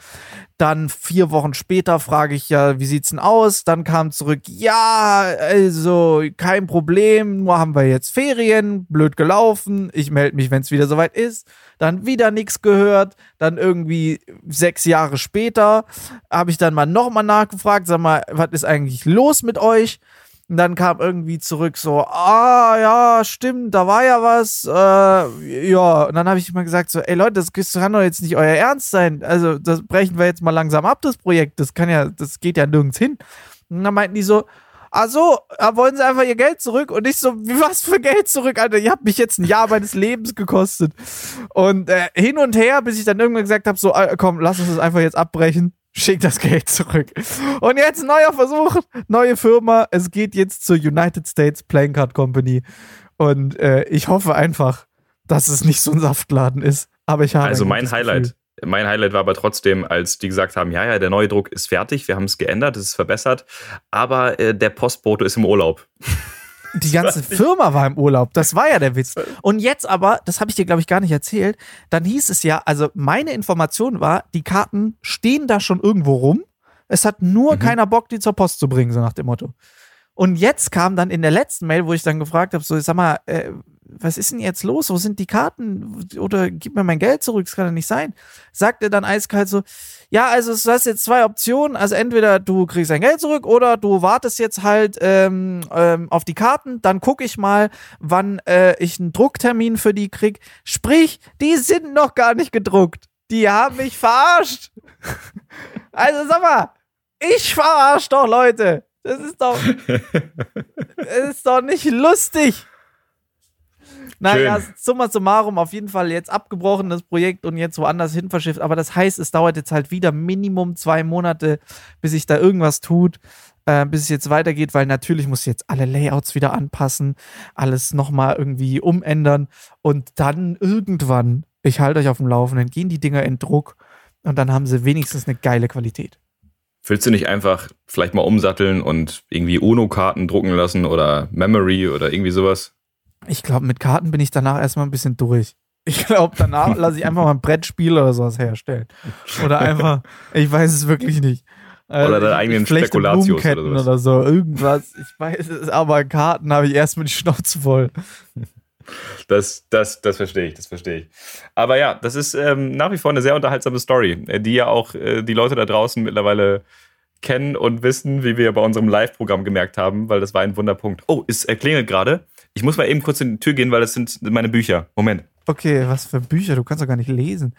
Dann vier Wochen später frage ich ja, wie sieht's denn aus? Dann kam zurück, ja, also kein Problem, nur haben wir jetzt Ferien, blöd gelaufen, ich melde mich, wenn es wieder soweit ist. Dann wieder nichts gehört, dann irgendwie sechs Jahre später habe ich dann mal nochmal nachgefragt, sag mal, was ist eigentlich los mit euch? Und dann kam irgendwie zurück so, ah ja, stimmt, da war ja was. Äh, ja, und dann habe ich mal gesagt so, ey Leute, das kann doch jetzt nicht euer Ernst sein. Also das brechen wir jetzt mal langsam ab, das Projekt. Das kann ja, das geht ja nirgends hin. Und dann meinten die so, ach so, äh, wollen sie einfach ihr Geld zurück? Und ich so, wie was für Geld zurück, Alter? Ihr habt mich jetzt ein Jahr meines Lebens gekostet. Und äh, hin und her, bis ich dann irgendwann gesagt habe, so, äh, komm, lass uns das einfach jetzt abbrechen. Schick das Geld zurück. Und jetzt neuer Versuch, neue Firma. Es geht jetzt zur United States Playing Card Company. Und äh, ich hoffe einfach, dass es nicht so ein Saftladen ist. Aber ich habe. Also ein mein Highlight. Gefühl. Mein Highlight war aber trotzdem, als die gesagt haben, ja, ja, der neue Druck ist fertig, wir haben es geändert, es ist verbessert, aber äh, der Postbote ist im Urlaub. Die ganze Firma war im Urlaub. Das war ja der Witz. Und jetzt aber, das habe ich dir, glaube ich, gar nicht erzählt, dann hieß es ja, also meine Information war, die Karten stehen da schon irgendwo rum. Es hat nur Mhm. keiner Bock, die zur Post zu bringen, so nach dem Motto. Und jetzt kam dann in der letzten Mail, wo ich dann gefragt habe, so, sag mal, äh, was ist denn jetzt los? Wo sind die Karten? Oder gib mir mein Geld zurück, das kann doch nicht sein. Sagt er dann eiskalt so, ja, also du hast jetzt zwei Optionen. Also entweder du kriegst dein Geld zurück oder du wartest jetzt halt ähm, ähm, auf die Karten. Dann gucke ich mal, wann äh, ich einen Drucktermin für die krieg. Sprich, die sind noch gar nicht gedruckt. Die haben mich verarscht. Also sag mal, ich verarsch doch Leute. Das ist doch, das ist doch nicht lustig. Naja, summa summarum, auf jeden Fall jetzt abgebrochen, das Projekt und jetzt woanders hin verschifft. Aber das heißt, es dauert jetzt halt wieder Minimum zwei Monate, bis sich da irgendwas tut, äh, bis es jetzt weitergeht, weil natürlich muss ich jetzt alle Layouts wieder anpassen, alles nochmal irgendwie umändern und dann irgendwann, ich halte euch auf dem Laufenden, gehen die Dinger in Druck und dann haben sie wenigstens eine geile Qualität. Willst du nicht einfach vielleicht mal umsatteln und irgendwie UNO-Karten drucken lassen oder Memory oder irgendwie sowas? Ich glaube, mit Karten bin ich danach erstmal ein bisschen durch. Ich glaube, danach lasse ich einfach mal ein Brettspiel oder sowas herstellen. Oder einfach, ich weiß es wirklich nicht. Äh, Oder deine eigenen Spekulatius oder sowas. oder so. Irgendwas. Ich weiß es, aber Karten habe ich erstmal die Schnauze voll. Das, das, das verstehe ich, das verstehe ich. Aber ja, das ist ähm, nach wie vor eine sehr unterhaltsame Story, die ja auch äh, die Leute da draußen mittlerweile kennen und wissen, wie wir bei unserem Live-Programm gemerkt haben, weil das war ein Wunderpunkt. Oh, es äh, klingelt gerade. Ich muss mal eben kurz in die Tür gehen, weil das sind meine Bücher. Moment. Okay, was für Bücher, du kannst doch gar nicht lesen.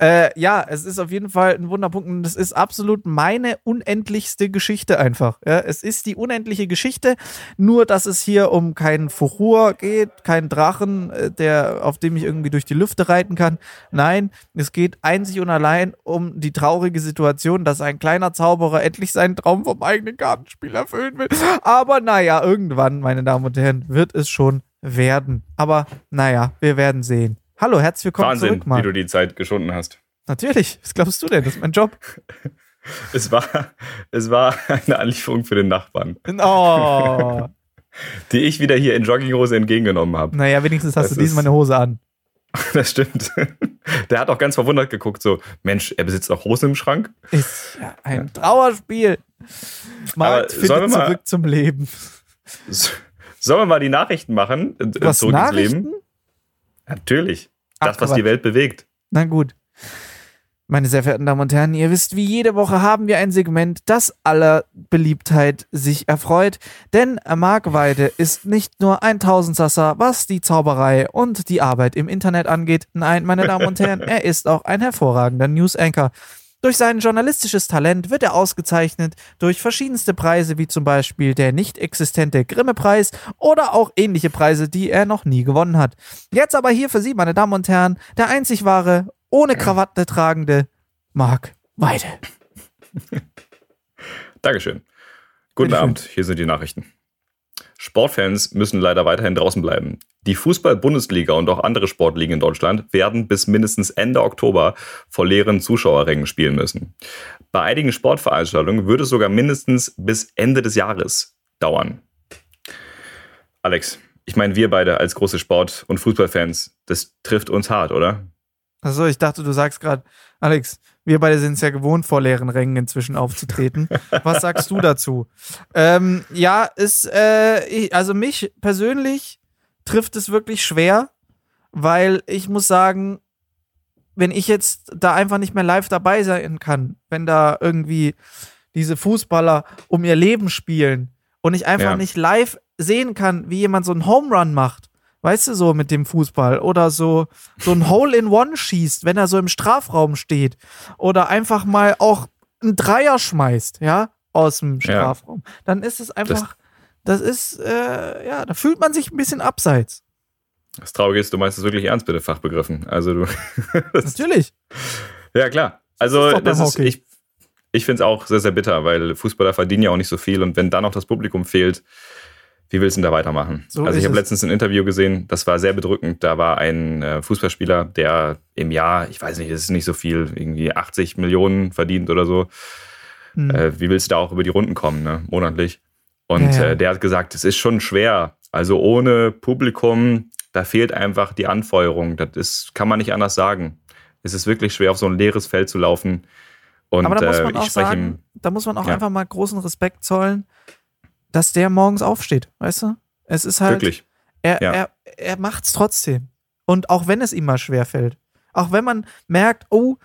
Äh, ja, es ist auf jeden Fall ein Wunderpunkt und es ist absolut meine unendlichste Geschichte einfach. Ja, es ist die unendliche Geschichte, nur dass es hier um keinen Furor geht, keinen Drachen, äh, der, auf dem ich irgendwie durch die Lüfte reiten kann. Nein, es geht einzig und allein um die traurige Situation, dass ein kleiner Zauberer endlich seinen Traum vom eigenen Kartenspiel erfüllen will. Aber naja, irgendwann, meine Damen und Herren, wird es schon werden. Aber naja, wir werden sehen. Hallo, herzlich willkommen Wahnsinn, zurück, Mann. wie du die Zeit geschunden hast. Natürlich, was glaubst du denn? Das ist mein Job. Es war, es war eine Anlieferung für den Nachbarn, Oh, die ich wieder hier in Jogginghose entgegengenommen habe. naja, wenigstens hast Das du diesmal eine Hose an. Das stimmt. Der hat auch ganz verwundert geguckt, so, Mensch, er besitzt auch Hosen im Schrank. Ist ja ein Trauerspiel. Markt wir findet mal- zurück zum Leben. So- Sollen wir mal die Nachrichten machen? Was, zurück Nachrichten? ins Leben? Natürlich. Ach, Das, was Quatsch. die Welt bewegt. Na gut. Meine sehr verehrten Damen und Herren, ihr wisst, wie jede Woche haben wir ein Segment, das aller Beliebtheit sich erfreut. Denn Mark Weide ist nicht nur ein Tausendsasser, was die Zauberei und die Arbeit im Internet angeht. Nein, meine Damen und Herren, er ist auch ein hervorragender News-Anchor. Durch sein journalistisches Talent wird er ausgezeichnet durch verschiedenste Preise, wie zum Beispiel der nicht existente Grimme-Preis oder auch ähnliche Preise, die er noch nie gewonnen hat. Jetzt aber hier für Sie, meine Damen und Herren, der einzig wahre, ohne Krawatte tragende Marc Weide. Dankeschön. Guten. Abend, hier sind die Nachrichten. Sportfans müssen leider weiterhin draußen bleiben. Die Fußball-Bundesliga und auch andere Sportligen in Deutschland werden bis mindestens Ende Oktober vor leeren Zuschauerrängen spielen müssen. Bei einigen Sportveranstaltungen würde es sogar mindestens bis Ende des Jahres dauern. Alex, ich meine, wir beide als große Sport- und Fußballfans, das trifft uns hart, oder? Achso, ich dachte, du sagst gerade, Alex, wir beide sind es ja gewohnt, vor leeren Rängen inzwischen aufzutreten. Was sagst du dazu? Ähm, ja, ist, äh, ich, also mich persönlich trifft es wirklich schwer, weil ich muss sagen, wenn ich jetzt da einfach nicht mehr live dabei sein kann, wenn da irgendwie diese Fußballer um ihr Leben spielen und ich einfach Ja. nicht live sehen kann, wie jemand so einen Home Run macht, weißt du, so mit dem Fußball oder so, so ein Hole-in-One schießt, wenn er so im Strafraum steht oder einfach mal auch einen Dreier schmeißt, ja, aus dem Ja. Strafraum, dann ist es einfach, das, ist, äh, ja, da fühlt man sich ein bisschen abseits. Das Traurige ist, du meinst es wirklich ernst mit den Fachbegriffen. Also du. das, Natürlich. ja, klar. Also ist doch beim das ist, ich, ich finde es auch sehr, sehr bitter, weil Fußballer verdienen ja auch nicht so viel und wenn dann noch das Publikum fehlt, wie willst du denn da weitermachen? So also ich habe letztens ein Interview gesehen, das war sehr bedrückend. Da war ein äh, Fußballspieler, der im Jahr, ich weiß nicht, es ist nicht so viel, irgendwie 80 Millionen verdient oder so. Hm. Äh, wie willst du da auch über die Runden kommen, ne? monatlich? Und Ja, ja. Äh, der hat gesagt, es ist schon schwer. Also ohne Publikum, da fehlt einfach die Anfeuerung. Das ist, kann man nicht anders sagen. Es ist wirklich schwer, auf so ein leeres Feld zu laufen. Und Aber da muss man auch sagen, da muss man auch Ja. einfach mal großen Respekt zollen, dass der morgens aufsteht, weißt du? Es ist halt, wirklich. er, ja. er, er macht's trotzdem. Und auch wenn es ihm mal schwer fällt, auch wenn man merkt, oh,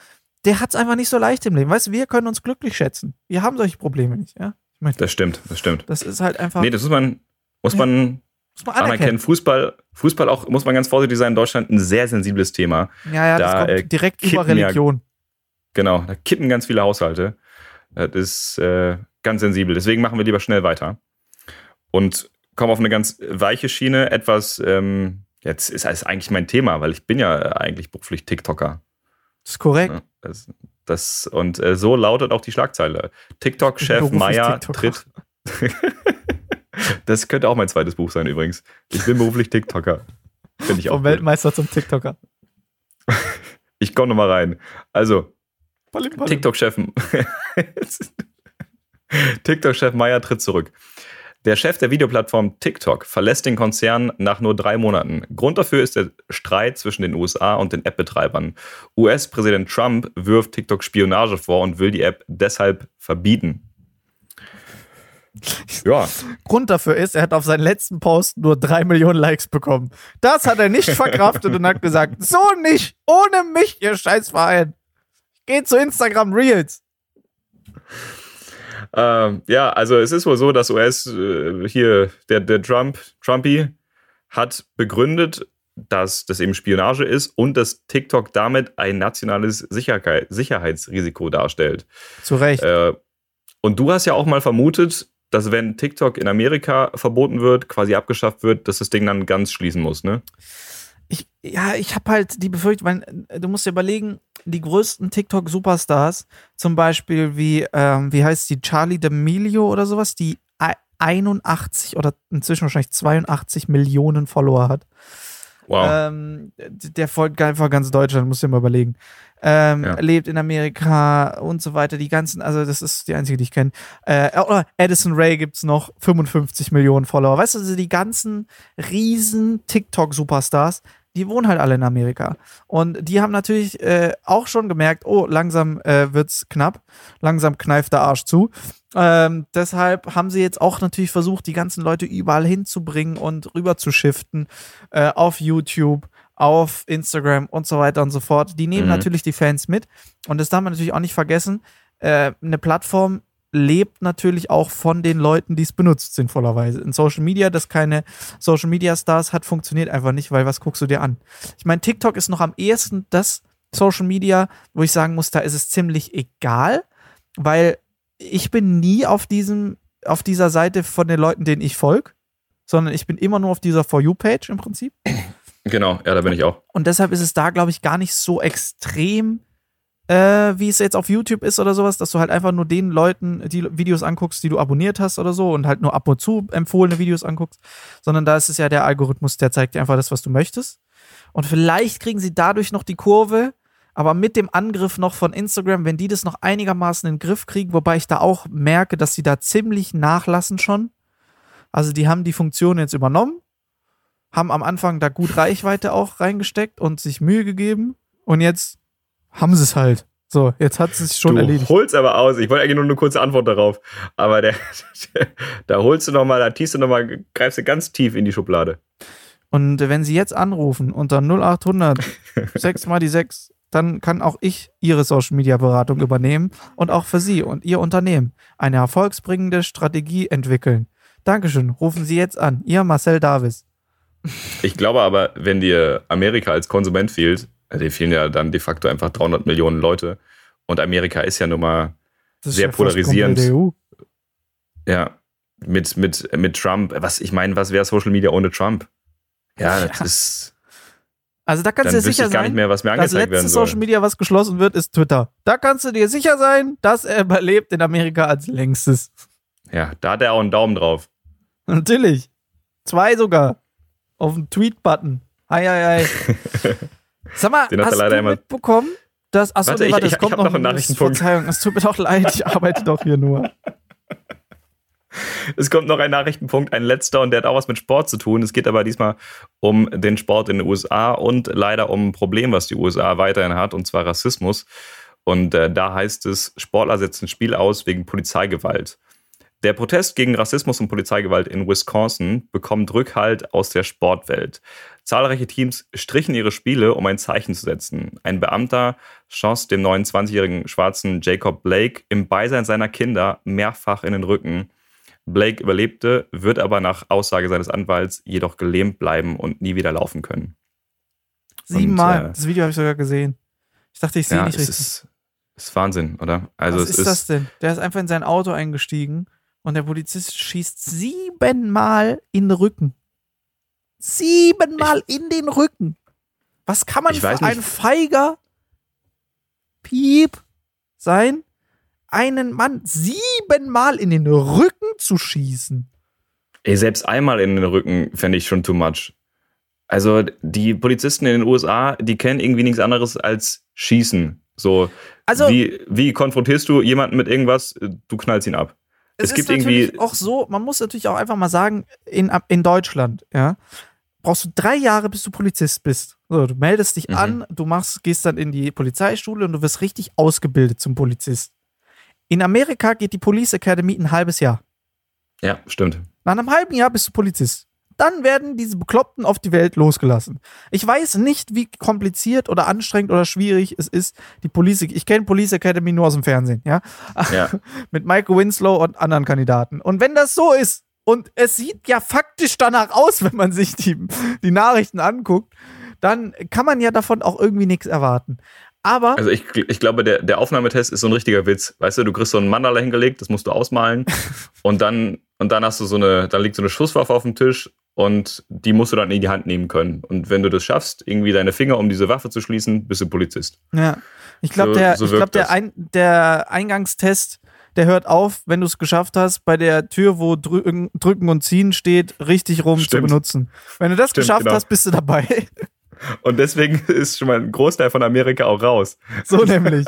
der hat's einfach nicht so leicht im Leben. Weißt du, wir können uns glücklich schätzen. Wir haben solche Probleme nicht, ja? Ich meine, Das stimmt, das stimmt. das ist halt einfach, Nee, das muss man, muss Ja. man muss man anerkennen. anerkennen. Fußball, Fußball auch, muss man ganz vorsichtig sein, in Deutschland ein sehr sensibles Thema. Ja, ja, das da, kommt äh, direkt über kippen ja- Religion. Genau, da kippen ganz viele Haushalte. Das ist äh, ganz sensibel. Deswegen machen wir lieber schnell weiter. Und kommen auf eine ganz weiche Schiene. Etwas, ähm, jetzt ist das eigentlich mein Thema, weil ich bin ja eigentlich beruflich TikToker. Das ist korrekt. Ne? Das, das, und äh, so lautet auch die Schlagzeile. TikTok-Chef Meier tritt. das könnte auch mein zweites Buch sein übrigens. Ich bin beruflich TikToker. Finde ich auch. Vom Gut. Weltmeister zum TikToker. Ich komme nochmal rein. Also. TikTok-Chef TikTok-Chef Meyer tritt zurück. Der Chef der Videoplattform TikTok verlässt den Konzern nach nur drei Monaten. Grund dafür ist der Streit zwischen den USA und den App-Betreibern. US-Präsident Trump wirft TikTok Spionage vor und will die App deshalb verbieten. Ja, Grund dafür ist, er hat auf seinen letzten Post nur drei Millionen Likes bekommen. Das hat er nicht verkraftet und hat gesagt, so nicht, ohne mich, ihr Scheißverein. Geht zu Instagram Reels. Ähm, ja, also es ist wohl so, dass US äh, hier, der, der Trump, Trumpy, hat begründet, dass das eben Spionage ist und dass TikTok damit ein nationales Sicherheit, Sicherheitsrisiko darstellt. Zu Recht. Äh, und du hast ja auch mal vermutet, dass wenn TikTok in Amerika verboten wird, quasi abgeschafft wird, dass das Ding dann ganz schließen muss, ne? ich, ja, ich habe halt die Befürchtung, weil äh, du musst dir überlegen, die größten TikTok-Superstars, zum Beispiel wie, ähm, wie heißt die, Charlie D'Amelio oder sowas, die 81 oder inzwischen wahrscheinlich 82 Millionen Follower hat. Wow. Ähm, der folgt einfach ganz Deutschland, musst du dir mal überlegen. Ähm, Ja. Lebt in Amerika und so weiter. Die ganzen, also das ist die einzige, die ich kenne. Äh, oder Addison Ray gibt's noch 55 Millionen Follower. Weißt du, also die ganzen riesen TikTok-Superstars, die wohnen halt alle in Amerika. Und die haben natürlich äh, auch schon gemerkt, oh, langsam äh, wird's knapp. Langsam kneift der Arsch zu. Ähm, deshalb haben sie jetzt auch natürlich versucht, die ganzen Leute überall hinzubringen und rüber zu shiften äh, auf YouTube, auf Instagram und so weiter und so fort. Die nehmen Mhm. natürlich die Fans mit. Und das darf man natürlich auch nicht vergessen. Äh, eine Plattform lebt natürlich auch von den Leuten, die es benutzt, sinnvollerweise. In Social Media, das keine Social Media Stars hat, funktioniert einfach nicht, weil was guckst du dir an? Ich meine, TikTok ist noch am ehesten das Social Media, wo ich sagen muss, da ist es ziemlich egal, weil ich bin nie auf diesem, auf dieser Seite von den Leuten, denen ich folge, sondern ich bin immer nur auf dieser For You-Page im Prinzip. Genau, ja, da bin ich auch. Und deshalb ist es da, glaube ich, gar nicht so extrem, äh, wie es jetzt auf YouTube ist oder sowas, dass du halt einfach nur den Leuten die Videos anguckst, die du abonniert hast oder so und halt nur ab und zu empfohlene Videos anguckst, sondern da ist es ja der Algorithmus, der zeigt dir einfach das, was du möchtest. Und vielleicht kriegen sie dadurch noch die Kurve, aber mit dem Angriff noch von Instagram, wenn die das noch einigermaßen in den Griff kriegen, wobei ich da auch merke, dass sie da ziemlich nachlassen schon. Also die haben die Funktion jetzt übernommen, haben am Anfang da gut Reichweite auch reingesteckt und sich Mühe gegeben und jetzt haben sie es halt. So, jetzt hat es sich schon du erledigt. holst aber aus. Ich wollte eigentlich nur eine kurze Antwort darauf. Aber der, da holst du nochmal, da tiefst du nochmal, greifst du ganz tief in die Schublade. Und wenn sie jetzt anrufen unter 0800 6 mal die 6, dann kann auch ich ihre Social Media Beratung übernehmen und auch für sie und ihr Unternehmen eine erfolgsbringende Strategie entwickeln. Dankeschön. Rufen Sie jetzt an. Ihr Marcel Davis. Ich glaube aber, wenn dir Amerika als Konsument fehlt, also dir fehlen ja dann de facto einfach 300 Millionen Leute. Und Amerika ist ja nun mal, Das Sehr komplett polarisierend. EU. ja, mit, mit, mit Trump, was, ich meine, was wäre Social Media ohne Trump? Ja, das Ja. ist, Also da kannst du dir sicher ich gar nicht sein, mehr, was mir das angezeigt letzte werden soll. Social Media, was geschlossen wird, ist Twitter. Da kannst du dir sicher sein, dass er überlebt in Amerika als längstes. Ja, da hat er auch einen Daumen drauf. Natürlich. Zwei sogar. Auf dem Tweet-Button. Ei, ei, ei. Sag mal, Den hat er hast leider du mitbekommen, dass. Achso, Warte, nee, ich- warte, ich- es kommt ich noch, noch einen Nachrichtenpunkt. Verzeihung, es tut mir doch leid, ich arbeite doch hier nur. Es kommt noch ein Nachrichtenpunkt, ein letzter, und der hat auch was mit Sport zu tun. Es geht aber diesmal um den Sport in den USA und leider um ein Problem, was die USA weiterhin hat, und zwar Rassismus. Und äh, da heißt es, Sportler setzen Spiel aus wegen Polizeigewalt. Der Protest gegen Rassismus und Polizeigewalt in Wisconsin bekommt Rückhalt aus der Sportwelt. Zahlreiche Teams strichen ihre Spiele, um ein Zeichen zu setzen. Ein Beamter schoss dem 29-jährigen schwarzen Jacob Blake im Beisein seiner Kinder mehrfach in den Rücken. Blake überlebte, wird aber nach Aussage seines Anwalts jedoch gelähmt bleiben und nie wieder laufen können. Siebenmal. äh, das Video habe ich sogar gesehen. Ich dachte, ich sehe Ja, nicht richtig. ist, ist Wahnsinn, oder? Also Was es ist das denn? Der ist einfach in sein Auto eingestiegen und der Polizist schießt siebenmal in den Rücken. Siebenmal in den Rücken. Was kann man für ein feiger Piep sein, einen Mann siebenmal in den Rücken zu schießen? Ey, selbst einmal in den Rücken fände ich schon too much. Also die Polizisten in den USA, die kennen irgendwie nichts anderes als Schießen. So, Also, wie, wie konfrontierst du jemanden mit irgendwas? Du knallst ihn ab. Es, es gibt irgendwie- auch so, man muss natürlich auch einfach mal sagen, in, in Deutschland, ja, brauchst du drei Jahre, bis du Polizist bist. So, du meldest dich Mhm. an, du machst, gehst dann in die Polizeischule und du wirst richtig ausgebildet zum Polizist. In Amerika geht die Police Academy ein halbes Jahr. Ja, stimmt. Nach einem halben Jahr bist du Polizist. Dann werden diese Bekloppten auf die Welt losgelassen. Ich weiß nicht, wie kompliziert oder anstrengend oder schwierig es ist, die Police. Ich kenne Police Academy nur aus dem Fernsehen, ja. Ja. Mit Michael Winslow und anderen Kandidaten. Und wenn das so ist, und es sieht ja faktisch danach aus, wenn man sich die, die Nachrichten anguckt, dann kann man ja davon auch irgendwie nichts erwarten. Aber Also ich, ich glaube, der, der Aufnahmetest ist so ein richtiger Witz. Weißt du, du kriegst so einen Mandala hingelegt, das musst du ausmalen. und dann, und dann hast du so eine, dann liegt so eine Schusswaffe auf dem Tisch und die musst du dann in die Hand nehmen können. Und wenn du das schaffst, irgendwie deine Finger um diese Waffe zu schließen, bist du Polizist. Ja. Ich glaube, So- der, so ich glaub, der. Ein, der Eingangstest, der hört auf, wenn du es geschafft hast, bei der Tür, wo drücken, drücken und ziehen steht, richtig rum zu Stimmt. benutzen. Wenn du das Stimmt, geschafft genau. hast, bist du dabei. Und deswegen ist schon mal ein Großteil von Amerika auch raus. So nämlich.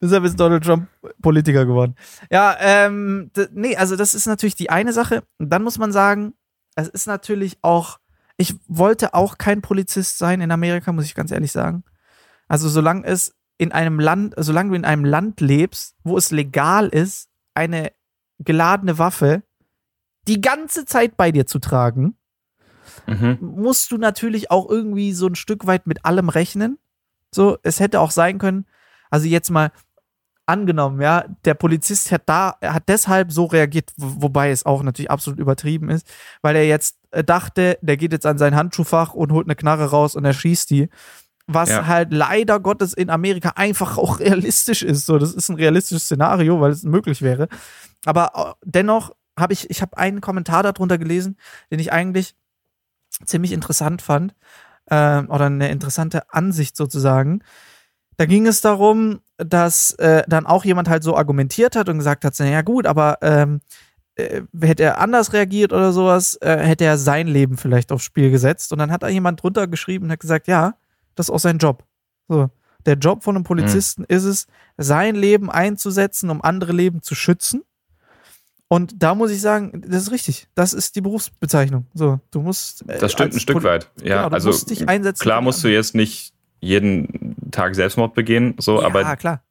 Deshalb ist Donald Trump Politiker geworden. Ja, ähm, nee, also das ist natürlich die eine Sache. Und dann muss man sagen, es ist natürlich auch, ich wollte auch kein Polizist sein in Amerika, muss ich ganz ehrlich sagen. Also solange es in einem Land, solange du in einem Land lebst, wo es legal ist, eine geladene Waffe die ganze Zeit bei dir zu tragen, Mhm. musst du natürlich auch irgendwie so ein Stück weit mit allem rechnen. So, es hätte auch sein können, also jetzt mal angenommen, ja, der Polizist hat da, er hat deshalb so reagiert, wo- wobei es auch natürlich absolut übertrieben ist, weil er jetzt äh, dachte, der geht jetzt an sein Handschuhfach und holt eine Knarre raus und er schießt die. Was Ja. halt leider Gottes in Amerika einfach auch realistisch ist. So, das ist ein realistisches Szenario, weil es möglich wäre. Aber äh, dennoch habe ich, ich habe einen Kommentar darunter gelesen, den ich eigentlich ziemlich interessant fand, äh, oder eine interessante Ansicht sozusagen. Da ging es darum, dass äh, dann auch jemand halt so argumentiert hat und gesagt hat, ja gut, aber ähm, äh, hätte er anders reagiert oder sowas, äh, hätte er sein Leben vielleicht aufs Spiel gesetzt. Und dann hat da jemand drunter geschrieben und hat gesagt, ja, das ist auch sein Job. So, der Job von einem Polizisten ist es, sein Leben einzusetzen, um andere Leben zu schützen. Und da muss ich sagen, das ist richtig. Das ist die Berufsbezeichnung. So, du musst. äh, Das stimmt ein Stück Poli- weit. Ja, Genau, du also musst dich einsetzen klar musst du jetzt nicht jeden Tag Selbstmord begehen, so, ja, aber klar.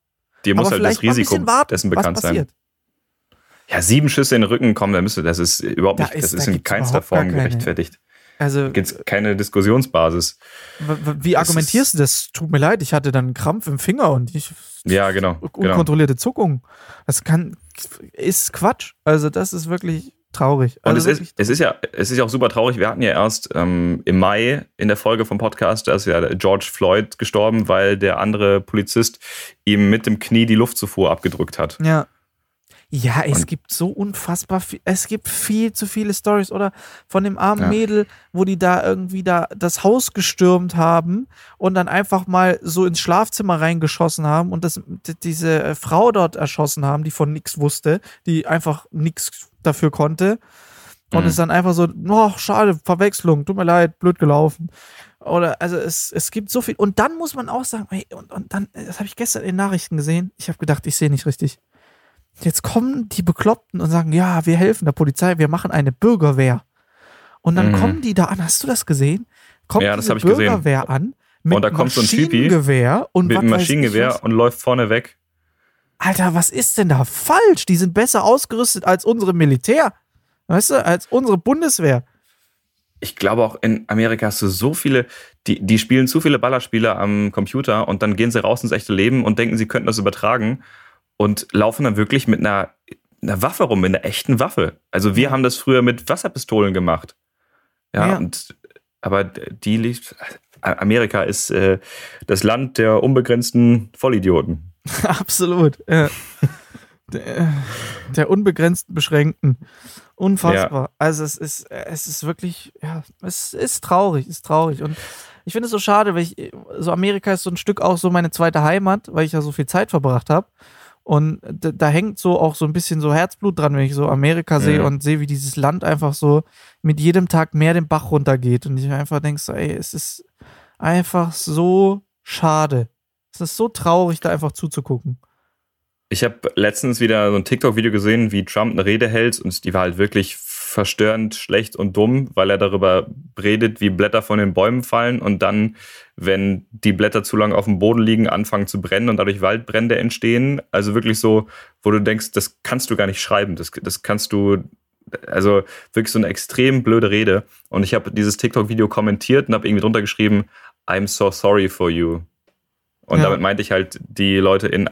dir muss Aber halt das Risiko warten, dessen bekannt sein. Ja, sieben Schüsse in den Rücken kommen, da müsste, das ist überhaupt Da nicht, das ist- da in keinster Form gerechtfertigt. Also, Gibt es keine Diskussionsbasis. wie argumentierst du das? Tut mir leid, ich hatte dann einen Krampf im Finger und ich Ja, genau. genau. unkontrollierte Zuckung. Das kann ist Quatsch. Also das ist wirklich traurig. Und also es ist, es ist ja, es ist ja auch super traurig. Wir hatten ja erst ähm, im Mai in der Folge vom Podcast, da ist ja George Floyd gestorben, weil der andere Polizist ihm mit dem Knie die Luftzufuhr abgedrückt hat. Ja. Ja, es Und- gibt so unfassbar viel, es gibt viel zu viele Stories oder von dem armen Ja. Mädel, wo die da irgendwie da das Haus gestürmt haben und dann einfach mal so ins Schlafzimmer reingeschossen haben und das, diese äh, Frau dort erschossen haben, die von nichts wusste, die einfach nichts dafür konnte und Mhm. es dann einfach so, oh, schade, Verwechslung, tut mir leid, blöd gelaufen. Oder, also es, es gibt so viel. Und dann muss man auch sagen, hey, und, und dann, das habe ich gestern in den Nachrichten gesehen, ich habe gedacht, ich sehe nicht richtig. Jetzt kommen die Bekloppten und sagen, ja, wir helfen der Polizei, wir machen eine Bürgerwehr. Und dann Mhm. kommen die da an, hast du das gesehen? Kommt Ja, das diese hab ich gesehen. Bürgerwehr an mit Und da kommt so ein Typi Maschinengewehr und Mit einem Maschinengewehr und läuft vorne weg. Alter, was ist denn da falsch? Die sind besser ausgerüstet als unsere Militär. Weißt du, als unsere Bundeswehr. Ich glaube auch in Amerika hast du so viele, die, die spielen zu viele Ballerspiele am Computer und dann gehen sie raus ins echte Leben und denken, sie könnten das übertragen und laufen dann wirklich mit einer, einer Waffe rum, mit einer echten Waffe. Also wir haben das früher mit Wasserpistolen gemacht. Ja, Ja. und aber die liegt. Amerika ist äh, das Land der unbegrenzten Vollidioten. Absolut. Ja. der, der unbegrenzten Beschränkten. Unfassbar. Also es ist, es ist wirklich, ja, es ist traurig, ist traurig. Und ich finde es so schade, weil ich, so Amerika ist so ein Stück auch so meine zweite Heimat, weil ich ja so viel Zeit verbracht habe. Und da, da hängt so auch so ein bisschen so Herzblut dran, wenn ich so Amerika sehe Mhm. und sehe, wie dieses Land einfach so mit jedem Tag mehr den Bach runtergeht. Und ich einfach denke so, ey, es ist einfach so schade. Es ist so traurig, da einfach zuzugucken. Ich habe letztens wieder so ein TikTok-Video gesehen, wie Trump eine Rede hält und die war halt wirklich verstörend schlecht und dumm, weil er darüber redet, wie Blätter von den Bäumen fallen und dann, wenn die Blätter zu lange auf dem Boden liegen, anfangen zu brennen und dadurch Waldbrände entstehen. Also wirklich so, wo du denkst, das kannst du gar nicht schreiben, das, das kannst du, also wirklich so eine extrem blöde Rede. Und ich habe dieses TikTok-Video kommentiert und habe irgendwie drunter geschrieben, I'm so sorry for you. Und Ja. damit meinte ich halt die Leute in,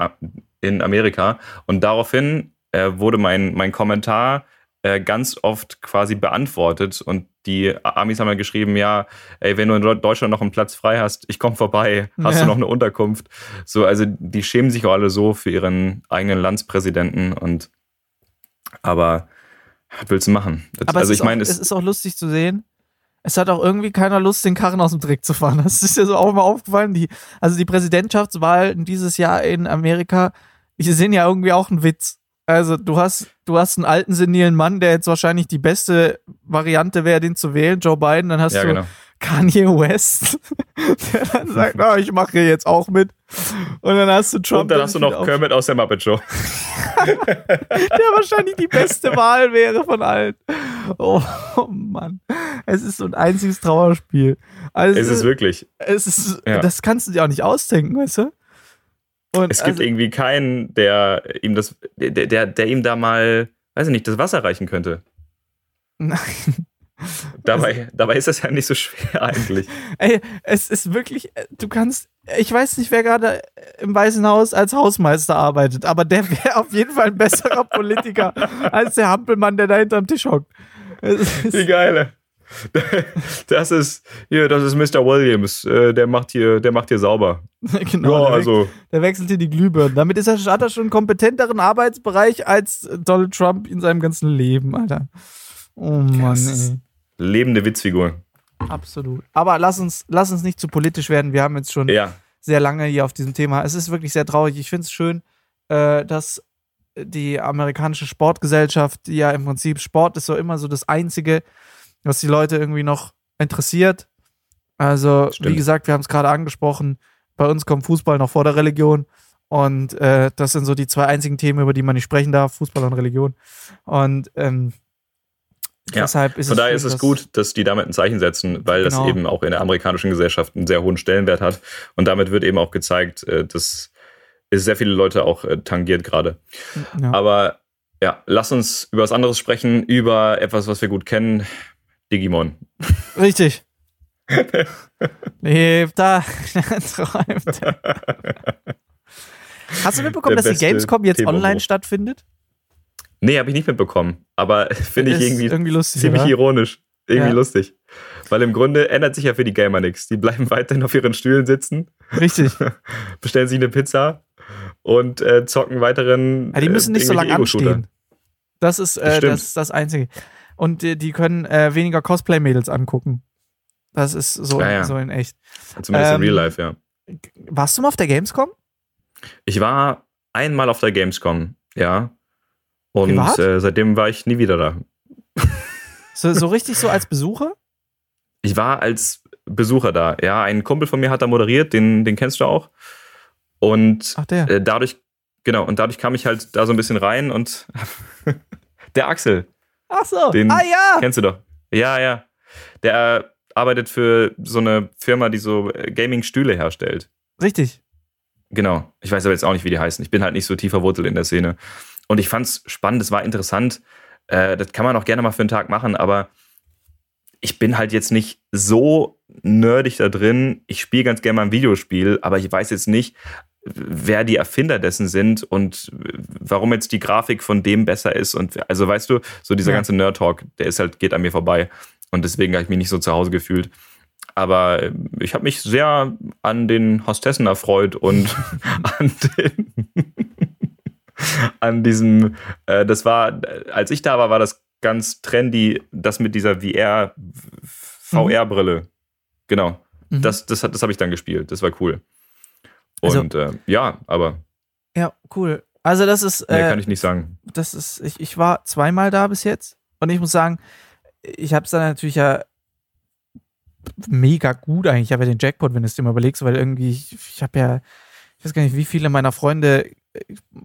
in Amerika. Und daraufhin äh, wurde mein, mein Kommentar äh, ganz oft quasi beantwortet und die Amis haben ja geschrieben, ja, ey, wenn du in Deutschland noch einen Platz frei hast, ich komme vorbei, hast Ja. du noch eine Unterkunft? So, also die schämen sich auch alle so für ihren eigenen Landspräsidenten und aber was willst du machen? Das, Aber also ich meine, auch, es es, ist auch lustig zu sehen. Es hat auch irgendwie keiner Lust, den Karren aus dem Dreck zu fahren. Das ist ja so auch mal aufgefallen. Die, also die Präsidentschaftswahlen dieses Jahr in Amerika, die sind ja irgendwie auch ein Witz. Also du hast, du hast einen alten, senilen Mann, der jetzt wahrscheinlich die beste Variante wäre, den zu wählen, Joe Biden. Dann hast ja du genau. Kanye West, der dann sagt, oh, ich mache hier jetzt auch mit. Und dann hast du Trump. Und dann hast du noch Kermit aus der Muppet Show. der wahrscheinlich die beste Wahl wäre von allen. Oh, oh Mann. Es ist so ein einziges Trauerspiel. Also, Es ist wirklich. es ist, Ja. das kannst du dir auch nicht ausdenken, weißt du? Und Es gibt also, irgendwie keinen, der ihm das, der, der, der ihm da mal, weiß ich nicht, das Wasser reichen könnte. Nein. Dabei, dabei ist das ja nicht so schwer eigentlich. Ey, es ist wirklich, äh, du kannst, ich weiß nicht, wer gerade im Weißen Haus als Hausmeister arbeitet, aber der wäre auf jeden Fall ein besserer Politiker als der Hampelmann, der da hinterm Tisch hockt. Wie geile. Das ist, hier, das ist Mr. Williams. Äh, Der macht hier, der macht hier sauber. genau, Ja, der, also, der wechselt hier die Glühbirnen. Damit ist er, hat er schon einen kompetenteren Arbeitsbereich als Donald Trump in seinem ganzen Leben, Alter. Oh Mann, ey. lebende Witzfigur. Absolut. Aber lass uns, lass uns nicht zu politisch werden. Wir haben jetzt schon Ja, sehr lange hier auf diesem Thema. Es ist wirklich sehr traurig. Ich finde es schön, äh, dass die amerikanische Sportgesellschaft, die ja im Prinzip Sport ist so immer so das Einzige, was die Leute irgendwie noch interessiert. Also, wie Stimmt. gesagt, wir haben es gerade angesprochen, bei uns kommt Fußball noch vor der Religion. Und äh, das sind so die zwei einzigen Themen, über die man nicht sprechen darf, Fußball und Religion. Und ähm, Ja, deshalb ist von es daher schön, ist es gut, dass die damit ein Zeichen setzen, weil Genau. das eben auch in der amerikanischen Gesellschaft einen sehr hohen Stellenwert hat. Und damit wird eben auch gezeigt, äh, dass es sehr viele Leute auch äh, tangiert gerade. Ja. Aber ja, lass uns über was anderes sprechen, über etwas, was wir gut kennen. Digimon. Richtig. Lebt da, träumt. Hast du mitbekommen, dass die Gamescom jetzt Thema-Hoch. online stattfindet? Nee, habe ich nicht mitbekommen. Aber finde ich irgendwie, irgendwie lustig. ziemlich oder? ironisch. Irgendwie Ja. lustig. Weil im Grunde ändert sich ja für die Gamer nichts. Die bleiben weiterhin auf ihren Stühlen sitzen, Richtig. bestellen sich eine Pizza und äh, zocken weiteren. Ja, die müssen äh, nicht so lange anstehen. Das ist, äh, das ist das Einzige. Und die, die können äh, weniger Cosplay-Mädels angucken. Das ist so, Ja, ja. so in echt. Zumindest Ähm, in Real Life, ja. Warst du mal auf der Gamescom? Ich war einmal auf der Gamescom, ja. Und äh, seitdem war ich nie wieder da. So, so richtig so als Besucher? Ich war als Besucher da. Ja, ein Kumpel von mir hat da moderiert, den, den kennst du auch. Und Ach, äh, dadurch, genau, und dadurch kam ich halt da so ein bisschen rein und der Axel, Ach so. den- ah ja. kennst du doch. Ja, ja. Der arbeitet für so eine Firma, die so äh, Gaming-Stühle herstellt. Richtig. Genau. Ich weiß aber jetzt auch nicht, wie die heißen. Ich bin halt nicht so tief verwurzelt in der Szene. Und ich fand's spannend, es war interessant. Äh, das kann man auch gerne mal für einen Tag machen, aber ich bin halt jetzt nicht so nerdig da drin. Ich spiele ganz gerne mal ein Videospiel, aber ich weiß jetzt nicht, wer die Erfinder dessen sind und warum jetzt die Grafik von dem besser ist. Und also weißt du, so dieser Ja. ganze Nerd-Talk, der ist halt, geht an mir vorbei. Und deswegen habe ich mich nicht so zu Hause gefühlt. Aber ich habe mich sehr an den Hostessen erfreut und an den an diesem, äh, das war, als ich da war, war das ganz trendy, das mit dieser VR, VR-Brille. Genau. Mhm. Das, das, das habe ich dann gespielt. Das war cool. Also- Und äh, ja, aber Ja, cool. Also das ist, äh, kann ich nicht sagen. das ist, ich, ich war zweimal da bis jetzt und ich muss sagen, ich habe es dann natürlich ja mega gut eigentlich. Ich habe ja den Jackpot, wenn du es dir mal überlegst, weil irgendwie, ich, ich habe ja, ich weiß gar nicht, wie viele meiner Freunde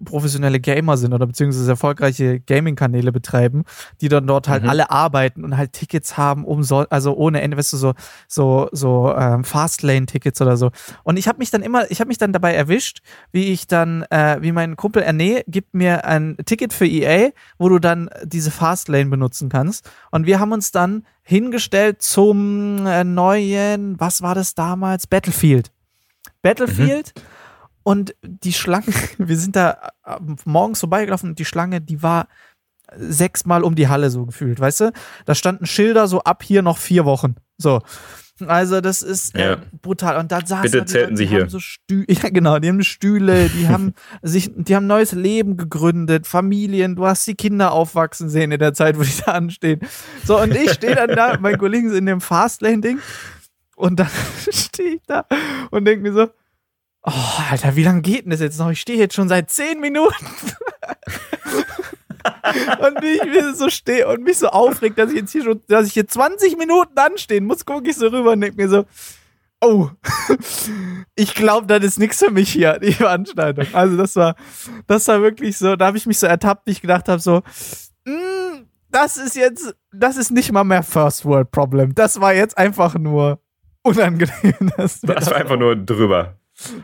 professionelle Gamer sind oder beziehungsweise erfolgreiche Gaming-Kanäle betreiben, die dann dort halt Mhm. alle arbeiten und halt Tickets haben, um so, also ohne Ende, weißt du, so, so, so ähm, Fastlane-Tickets oder so. Und ich habe mich dann immer, ich habe mich dann dabei erwischt, wie ich dann, äh, wie mein Kumpel Erne gibt mir ein Ticket für EA, wo du dann diese Fastlane benutzen kannst. Und wir haben uns dann hingestellt zum äh, neuen, was war das damals? Battlefield. Battlefield. Und die Schlange, wir sind da äh, morgens vorbeigelaufen und die Schlange, die war sechsmal um die Halle so gefühlt, weißt du? Da standen Schilder so ab hier noch vier Wochen. So. Also das ist äh, Ja. brutal. Und da saßen Bitte die Leute, Sie die hier. Haben so Stü ja, genau, die haben Stühle, die haben sich, die haben neues Leben gegründet, Familien, du hast die Kinder aufwachsen sehen in der Zeit, wo die da anstehen. So, und ich stehe dann da, mein Kollege ist in dem Fastlane-Ding und dann stehe ich da und denke mir so, oh, Alter, wie lange geht denn das jetzt noch? Ich stehe jetzt schon seit zehn Minuten. und wie ich mir so stehe und mich so aufregt, dass ich jetzt hier schon, dass ich hier 20 Minuten anstehen muss, gucke ich so rüber und denke mir so, oh, ich glaube, das ist nichts für mich hier, die Veranstaltung. Also das war, das war wirklich so, da habe ich mich so ertappt, wie ich gedacht habe, so, mm, das ist jetzt, das ist nicht mal mehr First World Problem. Das war jetzt einfach nur unangenehm. Das, Das war einfach nur drüber.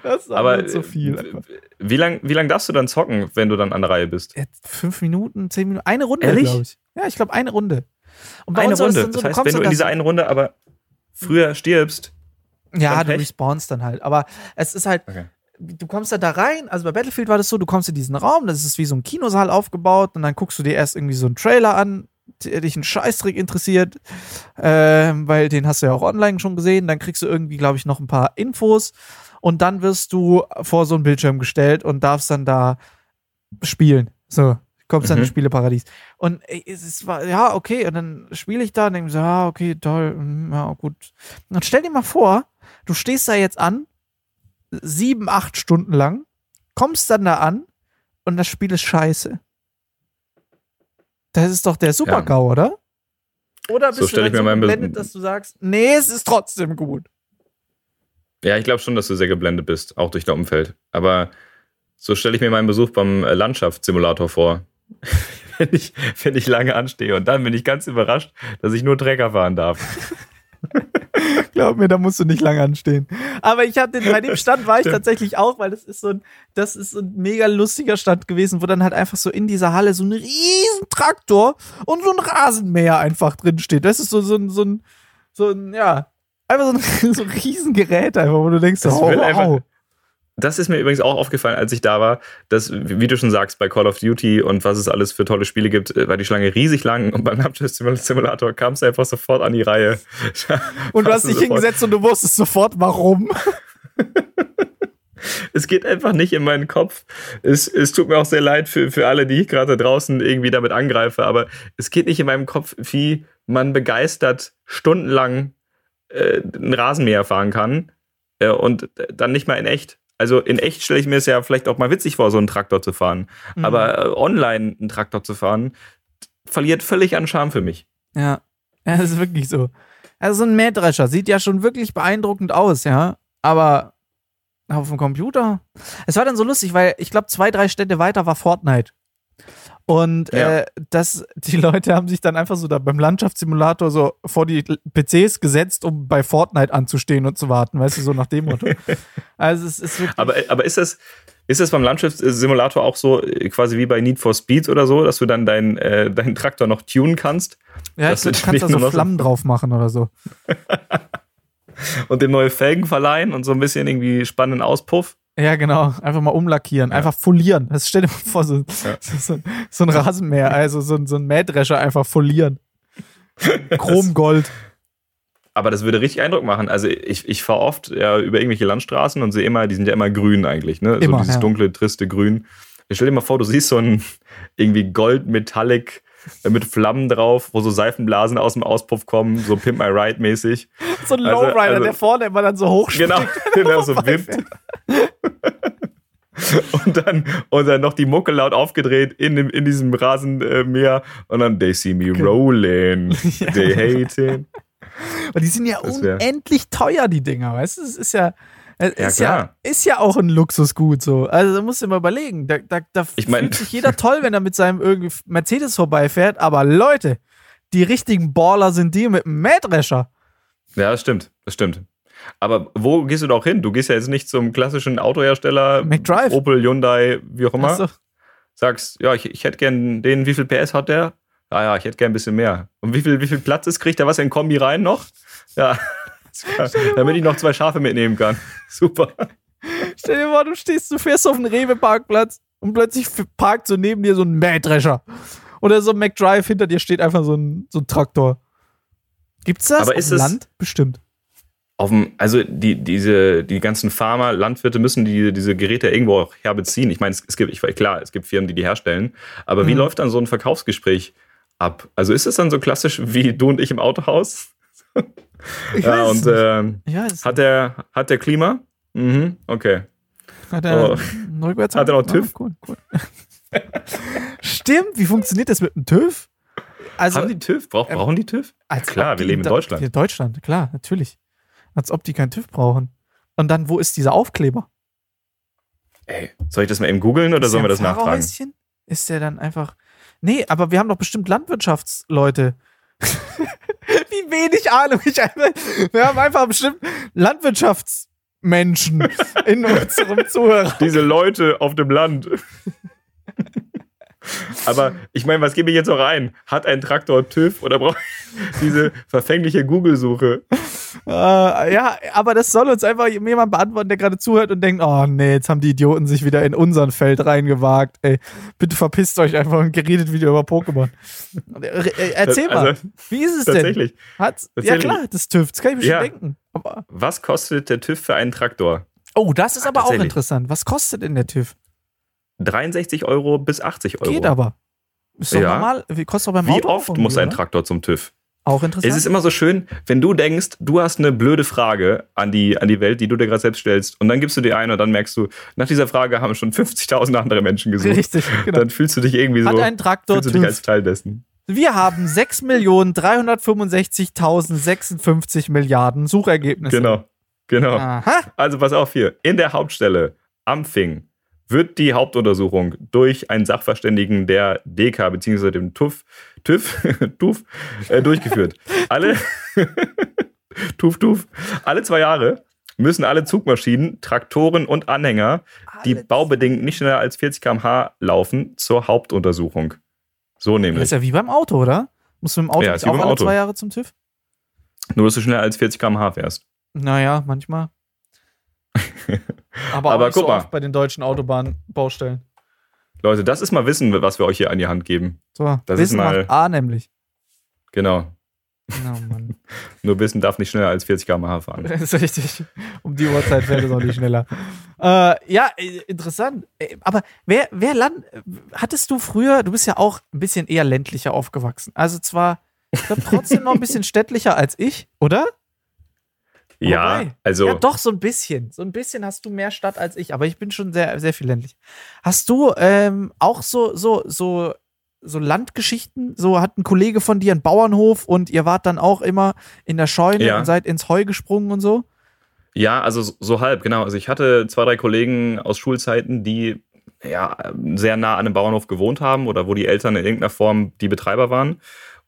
Das war Aber zu viel. einfach. wie lange wie lang darfst du dann zocken, wenn du dann an der Reihe bist? Jetzt fünf Minuten, zehn Minuten, eine Runde, glaube ich. Ja, ich glaube eine Runde. Eine Runde. dann so, Das heißt, wenn du dann in dieser einen Runde aber früher stirbst, Ja, Dann du Pech. respawnst dann halt. Aber es ist halt, Okay. du kommst da, da rein, also bei Battlefield war das so, du kommst in diesen Raum, das ist wie so ein Kinosaal aufgebaut und dann guckst du dir erst irgendwie so einen Trailer an, dich einen Scheißtrick interessiert, ähm, weil den hast du ja auch online schon gesehen. Dann kriegst du irgendwie, glaube ich, noch ein paar Infos und dann wirst du vor so einen Bildschirm gestellt und darfst dann da spielen. So, kommst dann Mhm. ins Spieleparadies. Und es war, ja, okay, und dann spiele ich da und denke so, ja, okay, toll, mm, ja, gut. Und stell dir mal vor, du stehst da jetzt an, sieben, acht Stunden lang, kommst dann da an und das Spiel ist scheiße. Das ist doch der Super-GAU, oder? Oder bist So du ich dann mir so geblendet, dass du sagst, nee, es ist trotzdem gut. Ja, ich glaube schon, dass du sehr geblendet bist, auch durch dein Umfeld. Aber so stelle ich mir meinen Besuch beim äh, Landschaftssimulator vor. wenn, ich, wenn ich lange anstehe und dann bin ich ganz überrascht, dass ich nur Trecker fahren darf. Glaub mir, da musst du nicht lange anstehen. Aber ich hatte bei dem Stand war ich tatsächlich auch, weil das ist so ein, das ist ein mega lustiger Stand gewesen, wo dann halt einfach so in dieser Halle so ein riesen Traktor und so ein Rasenmäher einfach drin steht. Das ist so, so ein, so ein, so ein, ja, einfach so ein, so ein Riesengerät einfach, wo du denkst, Das oh, will wow. einfach- Das ist mir übrigens auch aufgefallen, als ich da war, dass, wie du schon sagst, bei Call of Duty und was es alles für tolle Spiele gibt, äh, war die Schlange riesig lang und beim Landschaftssimulator kam es einfach sofort an die Reihe. Und du hast dich sofort- hingesetzt und du wusstest sofort, warum. Es geht einfach nicht in meinen Kopf. Es, es tut mir auch sehr leid für, für alle, die ich gerade draußen irgendwie damit angreife, aber es geht nicht in meinem Kopf, wie man begeistert stundenlang äh, einen Rasenmäher fahren kann äh, und dann nicht mal in echt. Also in echt stelle ich mir es ja vielleicht auch mal witzig vor, so einen Traktor zu fahren. Mhm. Aber äh, online einen Traktor zu fahren, verliert völlig an Charme für mich. Ja, ja, das ist wirklich so. Also so ein Mähdrescher sieht ja schon wirklich beeindruckend aus, ja. Aber auf dem Computer. Es war dann so lustig, weil ich glaube, zwei, drei Städte weiter war Fortnite. Und Ja. äh, das, die Leute haben sich dann einfach so da beim Landschaftssimulator so vor die PCs gesetzt, um bei Fortnite anzustehen und zu warten, weißt du, so nach dem Motto. also es ist wirklich. Aber, aber ist das, ist das beim Landschaftssimulator auch so, äh, quasi wie bei Need for Speed oder so, dass du dann deinen äh, deinen Traktor noch tunen kannst ja, ich das glaub, du kannst da so- Flammen drauf machen oder so. und dem neue Felgen verleihen und so ein bisschen irgendwie spannenden Auspuff? Ja, genau. Einfach mal umlackieren, einfach folieren. Das stell dir mal vor, so, Ja. so, so, ein- Rasenmäher, also so, ein- so ein Mähdrescher einfach folieren. Chromgold. Aber das würde richtig Eindruck machen. Also ich, ich fahre oft ja, über irgendwelche Landstraßen und sehe immer, die sind ja immer grün eigentlich, ne? Immer, so dieses ja. dunkle, triste Grün. Ich stell dir mal vor, du siehst so ein irgendwie Gold Metallic äh, mit Flammen drauf, wo so Seifenblasen aus dem Auspuff kommen, so Pimp My Ride mäßig. So ein Also- Lowrider, also- der vorne immer dann so hoch Genau, genau so wippt. Und dann, und dann noch die Mucke laut aufgedreht in, dem, in diesem Rasenmäher und dann they see me rolling, they hating. Und die sind ja unendlich teuer, die Dinger, weißt du? Es ist ja. Es Ja, ist, ja, klar. ist ja auch ein Luxusgut so. Also da musst du mal überlegen. Da, da, da Ich mein- fühlt sich jeder toll, wenn er mit seinem irgendwie Mercedes vorbeifährt. Aber Leute, die richtigen Baller sind die mit dem Mähdrescher. Ja, das stimmt, das stimmt. Aber wo gehst du doch hin? Du gehst ja jetzt nicht zum klassischen Autohersteller, McDrive. Opel, Hyundai, wie auch immer. So. Sagst, ja, ich, ich hätte gern den, wie viel PS hat der? Ja, ja, ich hätte gern ein bisschen mehr. Und wie viel, wie viel Platz ist, kriegt er was in Kombi rein noch? Ja, damit ich noch zwei Schafe mitnehmen kann. Super. Stell dir vor, du stehst, du fährst auf einen Rewe-Parkplatz und plötzlich parkt so neben dir so ein Mähdrescher. Oder so ein McDrive, hinter dir steht einfach so ein, so ein Traktor. Gibt's das Aber ist Land? Bestimmt. Auf dem, also die, diese, die ganzen Farmer, Landwirte müssen die, diese Geräte irgendwo auch herbeziehen. Ich meine, es, es gibt, ich, klar, es gibt Firmen, die die herstellen, aber wie Mhm. läuft dann so ein Verkaufsgespräch ab? Also ist es dann so klassisch wie du und ich im Autohaus? Ich ja, weiß und weiß es hat der, hat der Klima? Mhm, okay. hat er oh. rückwärts Hat er noch Ah, TÜV? cool, cool. Stimmt, wie funktioniert das mit dem TÜV? Also, Haben die TÜV? Brauch, ähm, brauchen die TÜV? als klar, wir leben in Deutschland. In Deutschland, klar, natürlich. Als ob die keinen TÜV brauchen. Und dann, wo ist dieser Aufkleber? Ey, soll ich das mal eben googeln oder Ist sollen wir das nachfragen? Ist der dann einfach. Nee, aber wir haben doch bestimmt Landwirtschaftsleute. Wie wenig Ahnung ich einfach. Wir haben einfach bestimmt Landwirtschaftsmenschen in unserem Zuhörer. Diese Leute auf dem Land. Aber ich meine, was gebe ich jetzt noch ein? Hat ein Traktor TÜV oder braucht diese verfängliche Google-Suche? Äh, ja, aber das soll uns einfach jemand beantworten, der gerade zuhört und denkt, oh nee, jetzt haben die Idioten sich wieder in unseren Feld reingewagt. Ey, bitte verpisst euch einfach und geredet wieder über Pokémon. Äh, äh, Erzähl mal, Also, wie ist es denn? tatsächlich. Hat's, ja tatsächlich. klar, das TÜV, das kann ich mir Ja. schon denken. Aber, Was kostet der TÜV für einen Traktor? oh, das ist aber auch interessant. Was kostet denn der TÜV? 63 Euro bis 80 Euro. Geht aber. Ist doch Ja. normal. Wie kostet doch beim Wie Auto oft irgendwie, muss ein oder? Traktor zum TÜV? Auch interessant. Es ist immer so schön, wenn du denkst, du hast eine blöde Frage an die, an die Welt, die du dir gerade selbst stellst, und dann gibst du dir eine und dann merkst du, nach dieser Frage haben schon 50.000 andere Menschen gesucht. Richtig, genau. Dann fühlst du dich irgendwie so, Hat ein Traktor fühlst du dich als. Teil dessen. Wir haben 6.365.056 Milliarden Suchergebnisse. Genau, genau. Aha. Also pass auf hier. In der Hauptstelle am Fing wird die Hauptuntersuchung durch einen Sachverständigen der DK bzw. dem TÜV, TÜV, TÜV äh, durchgeführt. Alle, TÜV, TÜV, alle zwei Jahre müssen alle Zugmaschinen, Traktoren und Anhänger, die Alle- baubedingt nicht schneller als 40 km/h laufen, zur Hauptuntersuchung. So Das nämlich. ist ja wie beim Auto, oder? Musst du im Auto Ja, auch alle Auto. zwei Jahre zum TÜV? Nur, dass du schneller als 40 km/h fährst. Naja, manchmal. Aber, auch Aber guck so mal. oft bei den deutschen Autobahnbaustellen. Leute, das ist mal Wissen, was wir euch hier an die Hand geben. So, Das ist Wissen mal- macht A nämlich. Genau. Oh Mann. Nur Wissen darf nicht schneller als 40 km/h fahren. Das ist richtig. Um die Uhrzeit fährt es auch nicht schneller. Äh, ja, äh, interessant. Äh, Aber wer, wer Land. Hattest du früher, du bist ja auch ein bisschen eher ländlicher aufgewachsen. Also zwar, ich glaube, trotzdem noch ein bisschen städtlicher als ich, oder? Ja, Wobei. also Ja, doch, so ein bisschen. So ein bisschen hast du mehr Stadt als ich, aber ich bin schon sehr, sehr viel ländlich. Hast du ähm, auch so, so, so, so Landgeschichten? So hat ein Kollege von dir einen Bauernhof und ihr wart dann auch immer in der Scheune Ja. und seid ins Heu gesprungen und so? ja, also so- so halb, genau. Also ich hatte zwei, drei Kollegen aus Schulzeiten, die ja sehr nah an einem Bauernhof gewohnt haben oder wo die Eltern in irgendeiner Form die Betreiber waren.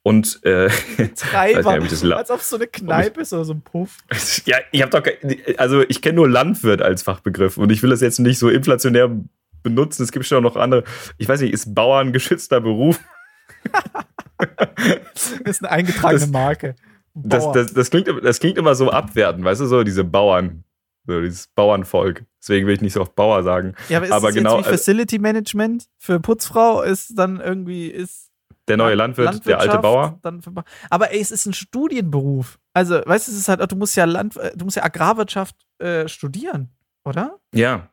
Und äh, Treiber. Nicht, als ob es so eine Kneipe ist oder so ein Puff. ja, ich habe doch, also ich kenne nur Landwirt als Fachbegriff und ich will das jetzt nicht so inflationär benutzen. Es gibt schon noch andere. Ich weiß nicht, ist Bauern ein geschützter Beruf? Das ist eine eingetragene Das- Marke. Das, Bauer. das, das, klingt, das klingt immer so abwertend, weißt du, so diese Bauern, so dieses Bauernvolk. Deswegen will ich nicht so oft Bauer sagen. ja, aber ist aber genau, jetzt wie äh, Facility Management für Putzfrau ist dann irgendwie ist Der neue Landwirt, der alte Bauer. Dann aber ey, es ist ein Studienberuf. Also, weißt du, es ist halt, du musst ja Land, äh, du musst ja Agrarwirtschaft äh, studieren, oder? Ja.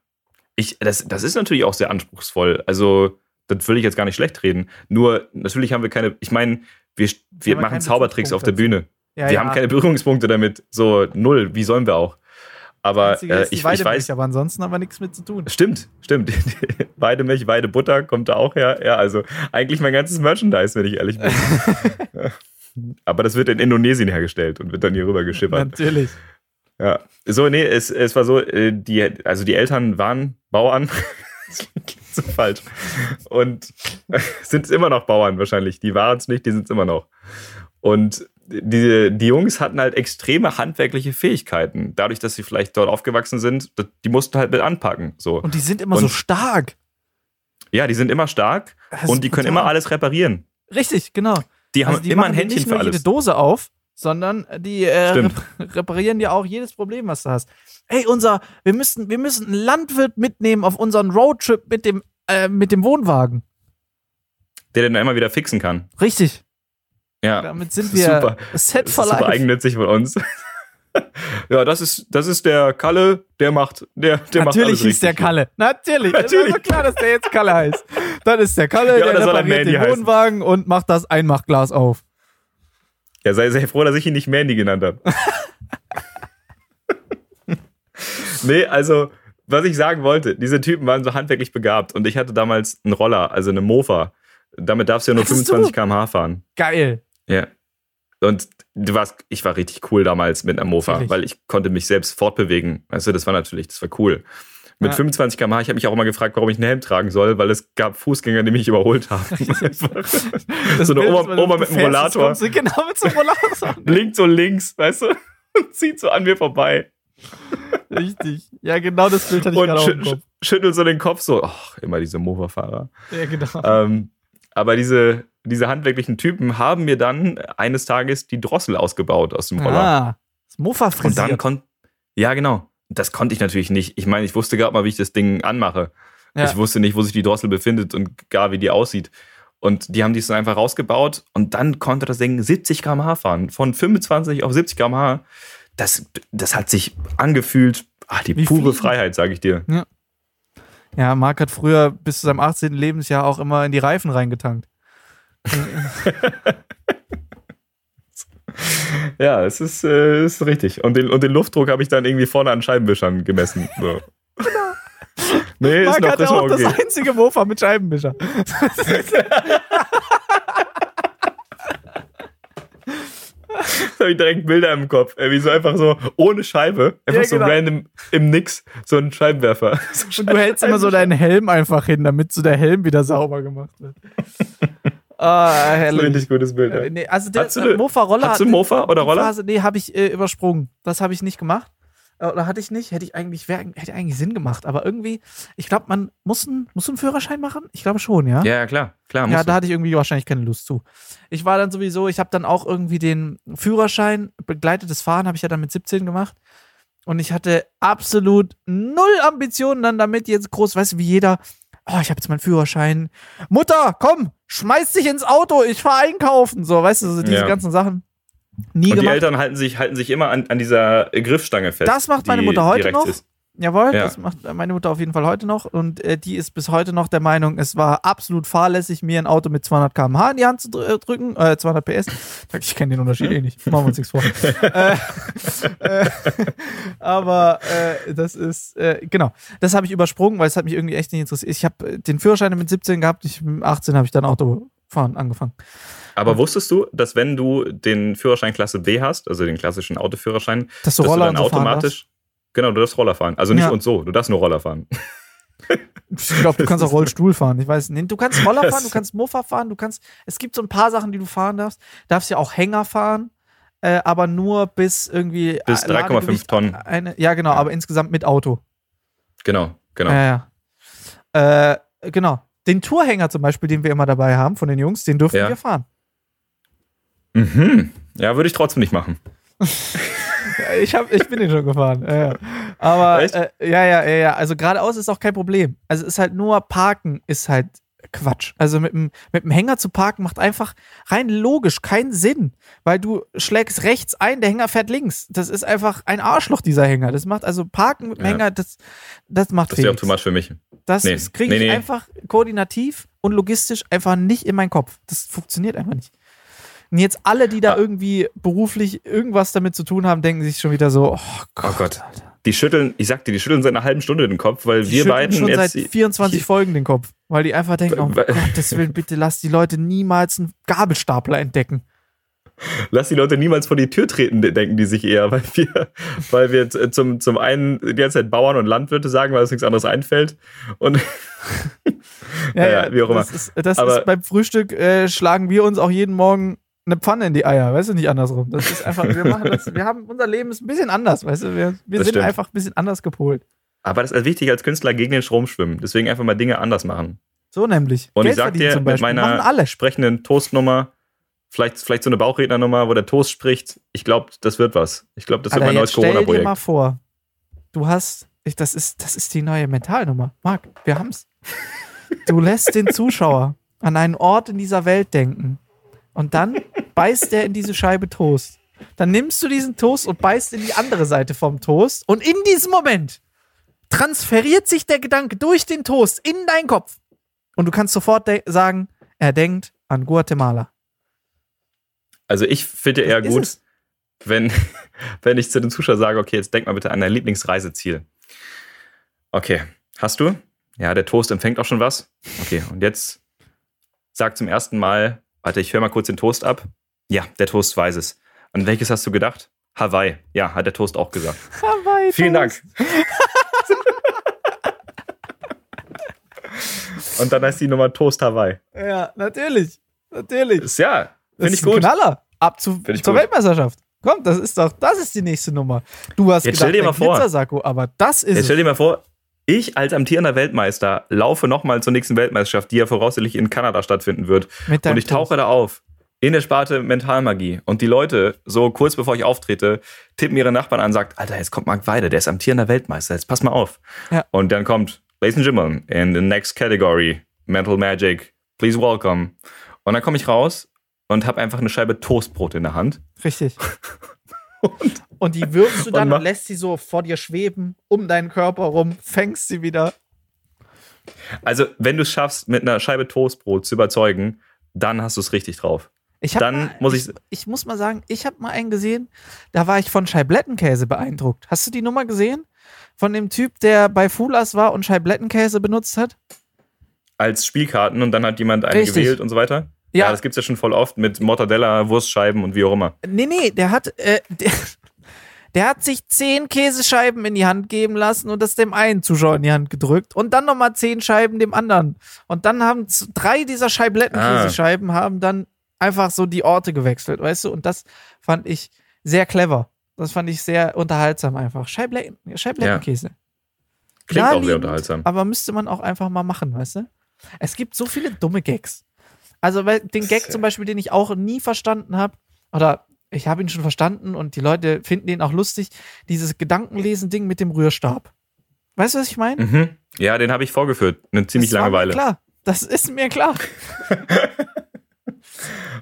Ich, das, das ist natürlich auch sehr anspruchsvoll. Also, das will ich jetzt gar nicht schlecht reden. Nur, natürlich haben wir keine, ich meine, wir, wir machen Zaubertricks auf der Bühne. Ja, wir haben keine Berührungspunkte damit. So, null. Wie sollen wir auch? Aber äh, ich, ich Weidemilch, weiß. aber ansonsten haben wir nichts mit zu tun. Stimmt, stimmt. Weidemilch, Weidebutter kommt da auch her. Ja, also eigentlich mein ganzes Merchandise, wenn ich ehrlich bin. Aber das wird in Indonesien hergestellt und wird dann hier rüber geschippert. Natürlich. Ja. So, nee, es, es war so, äh, die, also die Eltern waren Bauern. das klingt so falsch. Und sind immer noch Bauern wahrscheinlich. Die waren es nicht, die sind es immer noch. Und die, die Jungs hatten halt extreme handwerkliche Fähigkeiten. Dadurch, dass sie vielleicht dort aufgewachsen sind, die mussten halt mit anpacken. So. Und die sind immer so Und- stark. Ja, die sind immer stark und die können immer alles reparieren. Richtig, genau. Die haben Also die immer ein Händchen nicht für nur alles. jede Dose auf, sondern die äh, rep reparieren dir auch jedes Problem, was du hast. Ey, unser, wir müssen, wir müssen einen Landwirt mitnehmen auf unseren Roadtrip mit dem, äh, mit dem Wohnwagen. der den immer wieder fixen kann. Richtig. Ja. Damit sind wir Super. set Das ist for super life. eigennützig von uns. ja, das ist, das ist der Kalle, der macht, der, der Natürlich hieß der. Kalle. Natürlich. Natürlich. so klar, dass der jetzt Kalle heißt. Dann ist der Kalle, Ja, der er repariert den heißen? Wohnwagen und macht das Einmachglas auf. Ja, sei sehr froh, dass ich ihn nicht Mandy genannt habe. nee, also, was ich sagen wollte, diese Typen waren so handwerklich begabt und ich hatte damals einen Roller, also eine Mofa. Damit darfst du ja nur Hattest 25 du? km/h fahren. Geil. Ja. Und du warst, ich war richtig cool damals mit einer Mofa, Natürlich. weil ich konnte mich selbst fortbewegen. Weißt du, das war natürlich, das war cool. Mit Ja. 25 km/h, ich habe mich auch immer gefragt, warum ich einen Helm tragen soll, weil es gab Fußgänger, die mich überholt haben. So eine Bild, Oma, Oma mit einem Rollator. Genau mit so einem Rollator. Links und links, weißt du? Und zieht so an mir vorbei. Richtig. Ja, genau das Bild hatte ich Und gerade auch schü Kopf. schüttelt so den Kopf so. Ach, immer diese Mofa-Fahrer. Ja, genau. Ähm, aber diese, diese handwerklichen Typen haben mir dann eines Tages die Drossel ausgebaut aus dem Roller. Ah, das Mofa Und dann konnte. Ja, genau. Das konnte ich natürlich nicht. Ich meine, ich wusste gerade mal, wie ich das Ding anmache. Ja. Ich wusste nicht, wo sich die Drossel befindet und gar wie die aussieht. Und die haben dies dann einfach rausgebaut und dann konnte das Ding 70 km/h fahren. Von 25 auf 70 km/h. Das, das hat sich angefühlt. Ach, die Wie pure fliegen. Freiheit, sage ich dir. Ja, Marc hat früher bis zu seinem 18. Lebensjahr auch immer in die Reifen reingetankt. Ja, es ist, äh, ist richtig. Und den, und den Luftdruck habe ich dann irgendwie vorne an Scheibenwischern gemessen. So. nee, ist Marc noch, ist noch auch okay. das einzige Mofa mit Scheibenwischer. Da habe ich direkt Bilder im Kopf. Wie so einfach so ohne Scheibe. Einfach Ja, so genau. random im Nix. So ein Scheibenwerfer. So Und du hältst immer so deinen Helm einfach hin, damit so der Helm wieder sauber gemacht wird. Ah, ein herrlich. richtig gutes Bild. Äh, Ja. nee, also der Hast du äh, ne- Mofa-Roller. Hast du Mofa oder Roller? Phase, nee, habe ich äh, übersprungen. Das habe ich nicht gemacht. Äh, Oder hatte ich nicht? Hätte ich eigentlich, wär, hätte eigentlich Sinn gemacht. Aber irgendwie, ich glaube, man muss, einen- muss einen Führerschein machen. Ich glaube schon, ja. Ja, ja, klar. Klar, Ja, du. da hatte ich irgendwie wahrscheinlich keine Lust zu. Ich war dann sowieso, ich habe dann auch irgendwie den Führerschein, begleitetes Fahren habe ich ja dann mit 17 gemacht. Und ich hatte absolut null Ambitionen dann damit jetzt groß, weißt du, wie jeder, oh, ich habe jetzt meinen Führerschein. Mutter, komm, schmeiß dich ins Auto, ich fahr einkaufen. So, weißt du, so diese Ja. ganzen Sachen. Nie Und die gemacht. Eltern halten sich, halten sich immer an, an dieser Griffstange fest. Das macht meine die- Mutter die heute noch. Ist. Jawohl, Ja. das macht meine Mutter auf jeden Fall heute noch. Und äh, die ist bis heute noch der Meinung, es war absolut fahrlässig, mir ein Auto mit 200 km/h in die Hand zu äh, drücken. Äh, 200 PS. Ich kenne den Unterschied eh nicht. Machen wir uns nichts vor. äh, äh, aber äh, das ist, genau. Das habe ich übersprungen, weil es hat mich irgendwie echt nicht interessiert. Ich habe den Führerschein mit 17 gehabt. Ich, mit 18 habe ich dann Autofahren angefangen. Aber wusstest du, dass wenn du den Führerschein Klasse B hast, also den klassischen Autoführerschein, Dass du dass Roller du dann so fahren automatisch. Genau, du darfst Roller fahren. Also nicht Ja. und so, du darfst nur Roller fahren. Ich glaube, du kannst auch Rollstuhl fahren. Ich weiß nicht. Du kannst Roller fahren, du kannst Mofa fahren, du kannst. Es gibt so ein paar Sachen, die du fahren darfst. Darfst ja auch Hänger fahren, äh, aber nur bis irgendwie. Bis äh, 3,5 Ladegewicht Tonnen. Eine, ja, genau, aber insgesamt mit Auto. Genau, genau. Ja, ja. Äh, genau. Den Tourhänger zum Beispiel, den wir immer dabei haben von den Jungs, den dürfen Ja. wir fahren. Mhm. Ja, würde ich trotzdem nicht machen. Ja, Ich, hab, ich bin den schon gefahren. Ja, ja. Aber äh, ja, ja, ja, ja. Also geradeaus ist auch kein Problem. Also ist halt nur Parken ist halt Quatsch. Also mit dem, mit dem Hänger zu parken macht einfach rein logisch keinen Sinn, weil du schlägst rechts ein, der Hänger fährt links. Das ist einfach ein Arschloch, dieser Hänger. Das macht also Parken mit dem Ja. Hänger, das, das macht Das wäre auch Felix. too much für mich. Das Nee. kriege Nee, ich nee. einfach koordinativ und logistisch einfach nicht in meinen Kopf. Das funktioniert einfach nicht. Und jetzt alle, die da Ah. irgendwie beruflich irgendwas damit zu tun haben, denken sich schon wieder so, oh Gott. Oh Gott. Die schütteln, ich sag dir, die schütteln seit einer halben Stunde den Kopf, weil Die wir beiden schon jetzt. seit 24 Folgen den Kopf, weil die einfach denken, oh Gottes Willen, bitte lass die Leute niemals einen Gabelstapler entdecken. Lass die Leute niemals vor die Tür treten, denken die sich eher, weil wir, weil wir z- zum, zum einen die ganze Zeit Bauern und Landwirte sagen, weil uns nichts anderes einfällt. Und Ja, ja, wie auch immer. Das, ist, das Aber- ist beim Frühstück äh, schlagen wir uns auch jeden Morgen eine Pfanne in die Eier, weißt du, nicht andersrum. Das ist einfach, wir machen das, wir haben, unser Leben ist ein bisschen anders, weißt du, wir, wir sind stimmt. einfach ein bisschen anders gepolt. aber das ist wichtig als Künstler gegen den Strom schwimmen. Deswegen einfach mal Dinge anders machen. So nämlich. Und Geld ich sag dir, zum mit meiner alle. sprechenden Toastnummer, vielleicht, vielleicht so eine Bauchrednernummer, wo der Toast spricht, ich glaube, das wird was. Ich glaube, das wird Alter, mein neues jetzt stell dir mal Corona-Projekt. vor, du hast, ich, das, ist, das ist die neue Mentalnummer. Marc, wir haben's. Du lässt den Zuschauer an einen Ort in dieser Welt denken. Und dann beißt er in diese Scheibe Toast. Dann nimmst du diesen Toast und beißt in die andere Seite vom Toast. Und in diesem Moment transferiert sich der Gedanke durch den Toast in deinen Kopf. Und du kannst sofort sagen, er denkt an Guatemala. Also ich finde eher gut, es. wenn, wenn ich zu den Zuschauern sage, okay, jetzt denk mal bitte an dein Lieblingsreiseziel. Okay, hast du? Ja, der Toast empfängt auch schon was. Okay, und jetzt sag zum ersten Mal, warte, ich höre mal kurz den Toast ab. Ja, der Toast weiß es. An welches hast du gedacht? Hawaii. Ja, hat der Toast auch gesagt. Hawaii Vielen. Dank. und dann heißt die Nummer Toast Hawaii. Ja, natürlich. Natürlich. Ist ja, finde ich gut. Knaller. Ab zu, zur gut. Weltmeisterschaft. Komm, das ist doch, das ist die nächste Nummer. Du hast Jetzt gedacht, stell dir mal vor. Aber das ist Jetzt stell dir mal vor, ich als amtierender Weltmeister laufe nochmal zur nächsten Weltmeisterschaft, die ja voraussichtlich in Kanada stattfinden wird. Mit Und ich tauche Toast. da auf in der Sparte Mentalmagie. Und die Leute, so kurz bevor ich auftrete, tippen ihre Nachbarn an und sagt, Alter, jetzt kommt Marc Weide, der ist amtierender Weltmeister, jetzt pass mal auf. Ja. Und dann kommt, Ladies and Gentlemen, in the next category, Mental Magic, please welcome. Und dann komme ich raus und habe einfach eine Scheibe Toastbrot in der Hand. Richtig. Und die wirfst du dann Und und lässt sie so vor dir schweben, um deinen Körper rum, fängst sie wieder. Also, wenn du es schaffst, mit einer Scheibe Toastbrot zu überzeugen, dann hast du es richtig drauf. Ich Dann mal, muss ich- ich. Ich muss mal sagen, ich habe mal einen gesehen, da war ich von Scheiblettenkäse beeindruckt. Hast du die Nummer gesehen? Von dem Typ, der bei Fulas war und Scheiblettenkäse benutzt hat? als Spielkarten und dann hat jemand eine Richtig. gewählt und so weiter. Ja. das gibt's ja schon voll oft mit Mortadella, Wurstscheiben und wie auch immer. Nee, nee, der hat, äh, der, der hat sich zehn Käsescheiben in die Hand geben lassen und das dem einen Zuschauer in die Hand gedrückt und dann nochmal zehn Scheiben dem anderen. Und dann haben drei dieser Scheiblettenkäsescheiben haben dann einfach so die Orte gewechselt, weißt du? Und das fand ich sehr clever. Das fand ich sehr unterhaltsam einfach. Scheibletten, Scheiblettenkäse. Klingt auch sehr unterhaltsam. Aber müsste man auch einfach mal machen, weißt du? Es gibt so viele dumme Gags. Also weil den Gag zum Beispiel, den ich auch nie verstanden habe, oder ich habe ihn schon verstanden und die Leute finden den auch lustig, dieses Gedankenlesen-Ding mit dem Rührstab. Weißt du, was ich meine? Mhm. Ja, den habe ich vorgeführt. Eine ziemlich Das war lange mir Weile. Klar, das ist mir klar.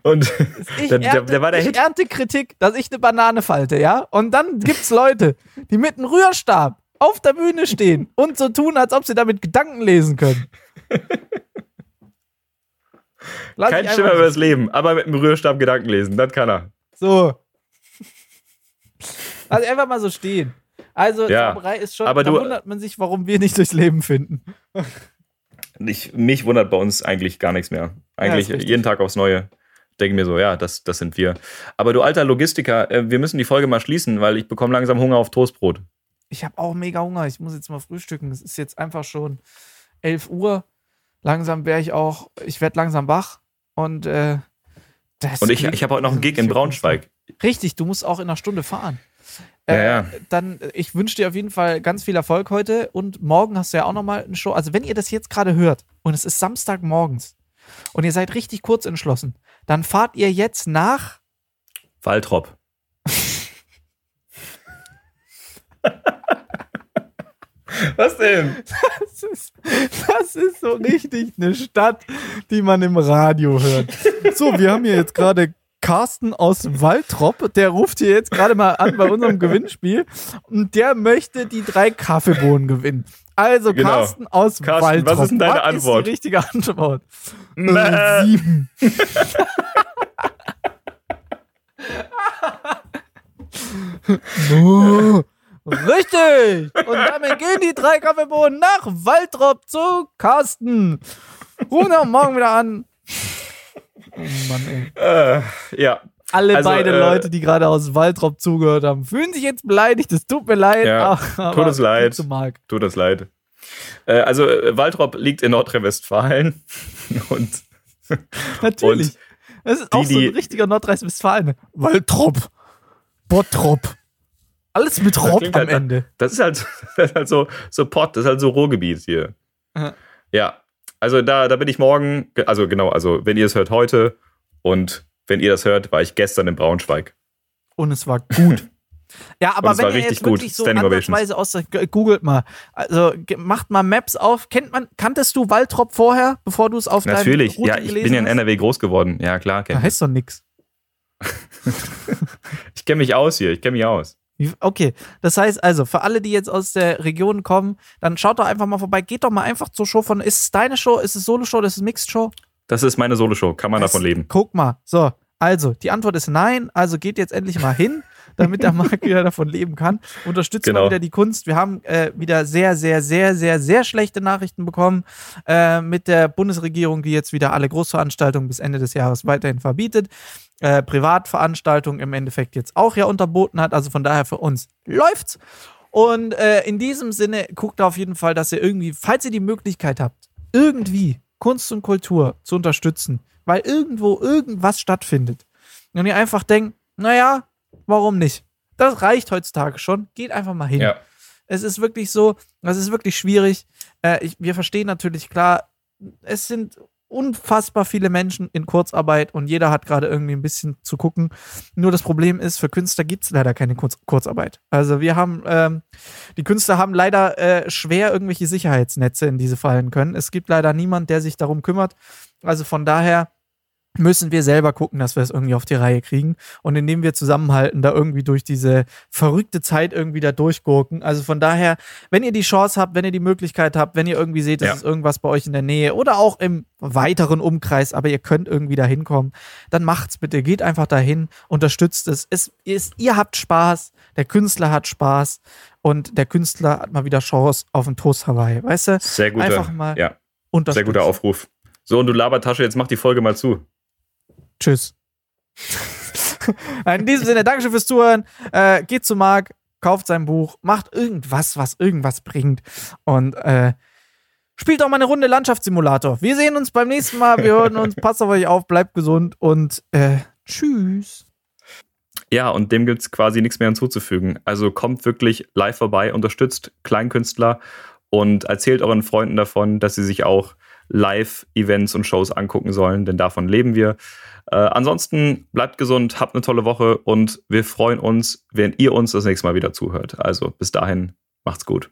Und der, ernte, der war der ich Hit. ernte Kritik, dass ich eine Banane falte, ja? Und dann gibt's Leute, die mit einem Rührstab auf der Bühne stehen und so tun, als ob sie damit Gedanken lesen können. Lass Kein Schimmer über das Leben, aber mit dem Rührstab Gedanken lesen, das kann er. So. Also einfach mal so stehen. Also Ja, Zauberei ist schon, aber da du- wundert man sich, warum wir nicht durchs Leben finden. Ich, mich wundert bei uns eigentlich gar nichts mehr. Eigentlich richtig. jeden Tag aufs Neue. Denke mir so, ja, das, das sind wir. Aber du alter Logistiker, äh, wir müssen die Folge mal schließen, weil ich bekomme langsam Hunger auf Toastbrot. Ich habe auch mega Hunger. Ich muss jetzt mal frühstücken. Es ist jetzt einfach schon 11 Uhr. Langsam wäre ich auch, ich werde langsam wach. Und, äh, das Und ich, ich habe heute noch einen Gig in Braunschweig. Richtig, du musst auch in einer Stunde fahren. Ja, Äh, ja. Dann, äh, ich wünsche dir auf jeden Fall ganz viel Erfolg heute und morgen hast du ja auch nochmal eine Show. Also, wenn ihr das jetzt gerade hört und es ist Samstagmorgens und ihr seid richtig kurz entschlossen, dann fahrt ihr jetzt nach. Waltrop. Was denn? Das ist, das ist so richtig eine Stadt, die man im Radio hört. So, wir haben hier jetzt gerade Carsten aus Waltrop, der ruft hier jetzt gerade mal an bei unserem Gewinnspiel und der möchte die drei Kaffeebohnen gewinnen. Also Genau. Carsten aus Carsten, Waltrop. was ist denn deine Was Antwort? Ist die richtige Antwort. Äh, Mäh. sieben. Oh, Richtig! Und damit gehen die drei Kaffeebohnen nach Waltrop zu Carsten. Rufen auch morgen wieder an. Oh Mann, ey. Äh, ja. Alle Also, beide äh, Leute, die gerade aus Waltrop zugehört haben, fühlen sich jetzt beleidigt. Es tut mir leid. Ja, aber- tut aber leid. Tut das leid. Äh, also, äh, Waltrop liegt in Nordrhein-Westfalen. Und Natürlich. Das ist die, auch so ein richtiger Nordrhein-Westfalen. Waltrop. Bottrop. Alles mit Rob am halt- Ende. das ist halt, das ist halt so, so Pott, das ist halt so Ruhrgebiet hier. Ja. Ja. Also da, da bin ich morgen, ge- also genau, also wenn ihr es hört heute und wenn ihr das hört, war ich gestern in Braunschweig. Und es war gut. Ja, aber wenn ihr jetzt gut. wirklich so Standing ansatzweise aus, g- googelt mal, also macht mal Maps auf. Kennt man, kanntest du Waltrop vorher, bevor du es auf Natürlich, ja, ich bin ja in? NRW groß geworden. Ja, klar, Da heißt doch nix. Ich kenne mich aus hier, ich kenne mich aus. Okay, das heißt also, für alle, die jetzt aus der Region kommen, dann schaut doch einfach mal vorbei. Geht doch mal einfach zur Show von, ist es deine Show, ist es Solo-Show, ist es Mixed-Show? Das ist meine Solo-Show, kann man Das- davon leben. Guck mal, so, also, die Antwort ist nein, also geht jetzt endlich mal hin, damit der Marc wieder davon leben kann. Unterstützt mal Genau. wieder die Kunst. Wir haben äh, wieder sehr, sehr, sehr, sehr, sehr schlechte Nachrichten bekommen äh, mit der Bundesregierung, die jetzt wieder alle Großveranstaltungen bis Ende des Jahres weiterhin verbietet. Äh, Privatveranstaltungen im Endeffekt jetzt auch ja unterboten hat. Also von daher für uns läuft's. Und äh, in diesem Sinne guckt auf jeden Fall, dass ihr irgendwie, falls ihr die Möglichkeit habt, irgendwie Kunst und Kultur zu unterstützen, weil irgendwo irgendwas stattfindet. Und ihr einfach denkt, naja, warum nicht? Das reicht heutzutage schon. Geht einfach mal hin. Ja. Es ist wirklich so, das ist wirklich schwierig. Äh, ich, wir verstehen natürlich klar, es sind unfassbar viele Menschen in Kurzarbeit und jeder hat gerade irgendwie ein bisschen zu gucken. Nur das Problem ist, für Künstler gibt es leider keine Kurz Kurzarbeit. Also wir haben, ähm, die Künstler haben leider äh, schwer irgendwelche Sicherheitsnetze, in diese fallen können. Es gibt leider niemand, der sich darum kümmert. Also von daher müssen wir selber gucken, dass wir es irgendwie auf die Reihe kriegen und indem wir zusammenhalten, da irgendwie durch diese verrückte Zeit irgendwie da durchgurken. Also von daher, wenn ihr die Chance habt, wenn ihr die Möglichkeit habt, wenn ihr irgendwie seht, es Ja. ist irgendwas bei euch in der Nähe oder auch im weiteren Umkreis, aber ihr könnt irgendwie da hinkommen, dann macht's bitte, geht einfach dahin, unterstützt es. es ist, ihr habt Spaß, der Künstler hat Spaß und der Künstler hat mal wieder Chance auf ein Toast Hawaii, weißt du? Sehr guter, Einfach mal ja, sehr guter Aufruf. So, und du Labertasche, jetzt mach die Folge mal zu. Tschüss. In diesem Sinne, Dankeschön fürs Zuhören. Äh, geht zu Marc, kauft sein Buch, macht irgendwas, was irgendwas bringt. Und äh, spielt auch mal eine Runde Landschaftssimulator. Wir sehen uns beim nächsten Mal. Wir hören uns. Passt auf euch auf, bleibt gesund und äh, tschüss. Ja, und dem gibt's quasi nichts mehr hinzuzufügen. Also kommt wirklich live vorbei, unterstützt Kleinkünstler und erzählt euren Freunden davon, dass sie sich auch Live-Events und Shows angucken sollen, denn davon leben wir. Äh, ansonsten bleibt gesund, habt eine tolle Woche und wir freuen uns, wenn ihr uns das nächste Mal wieder zuhört. Also bis dahin, macht's gut.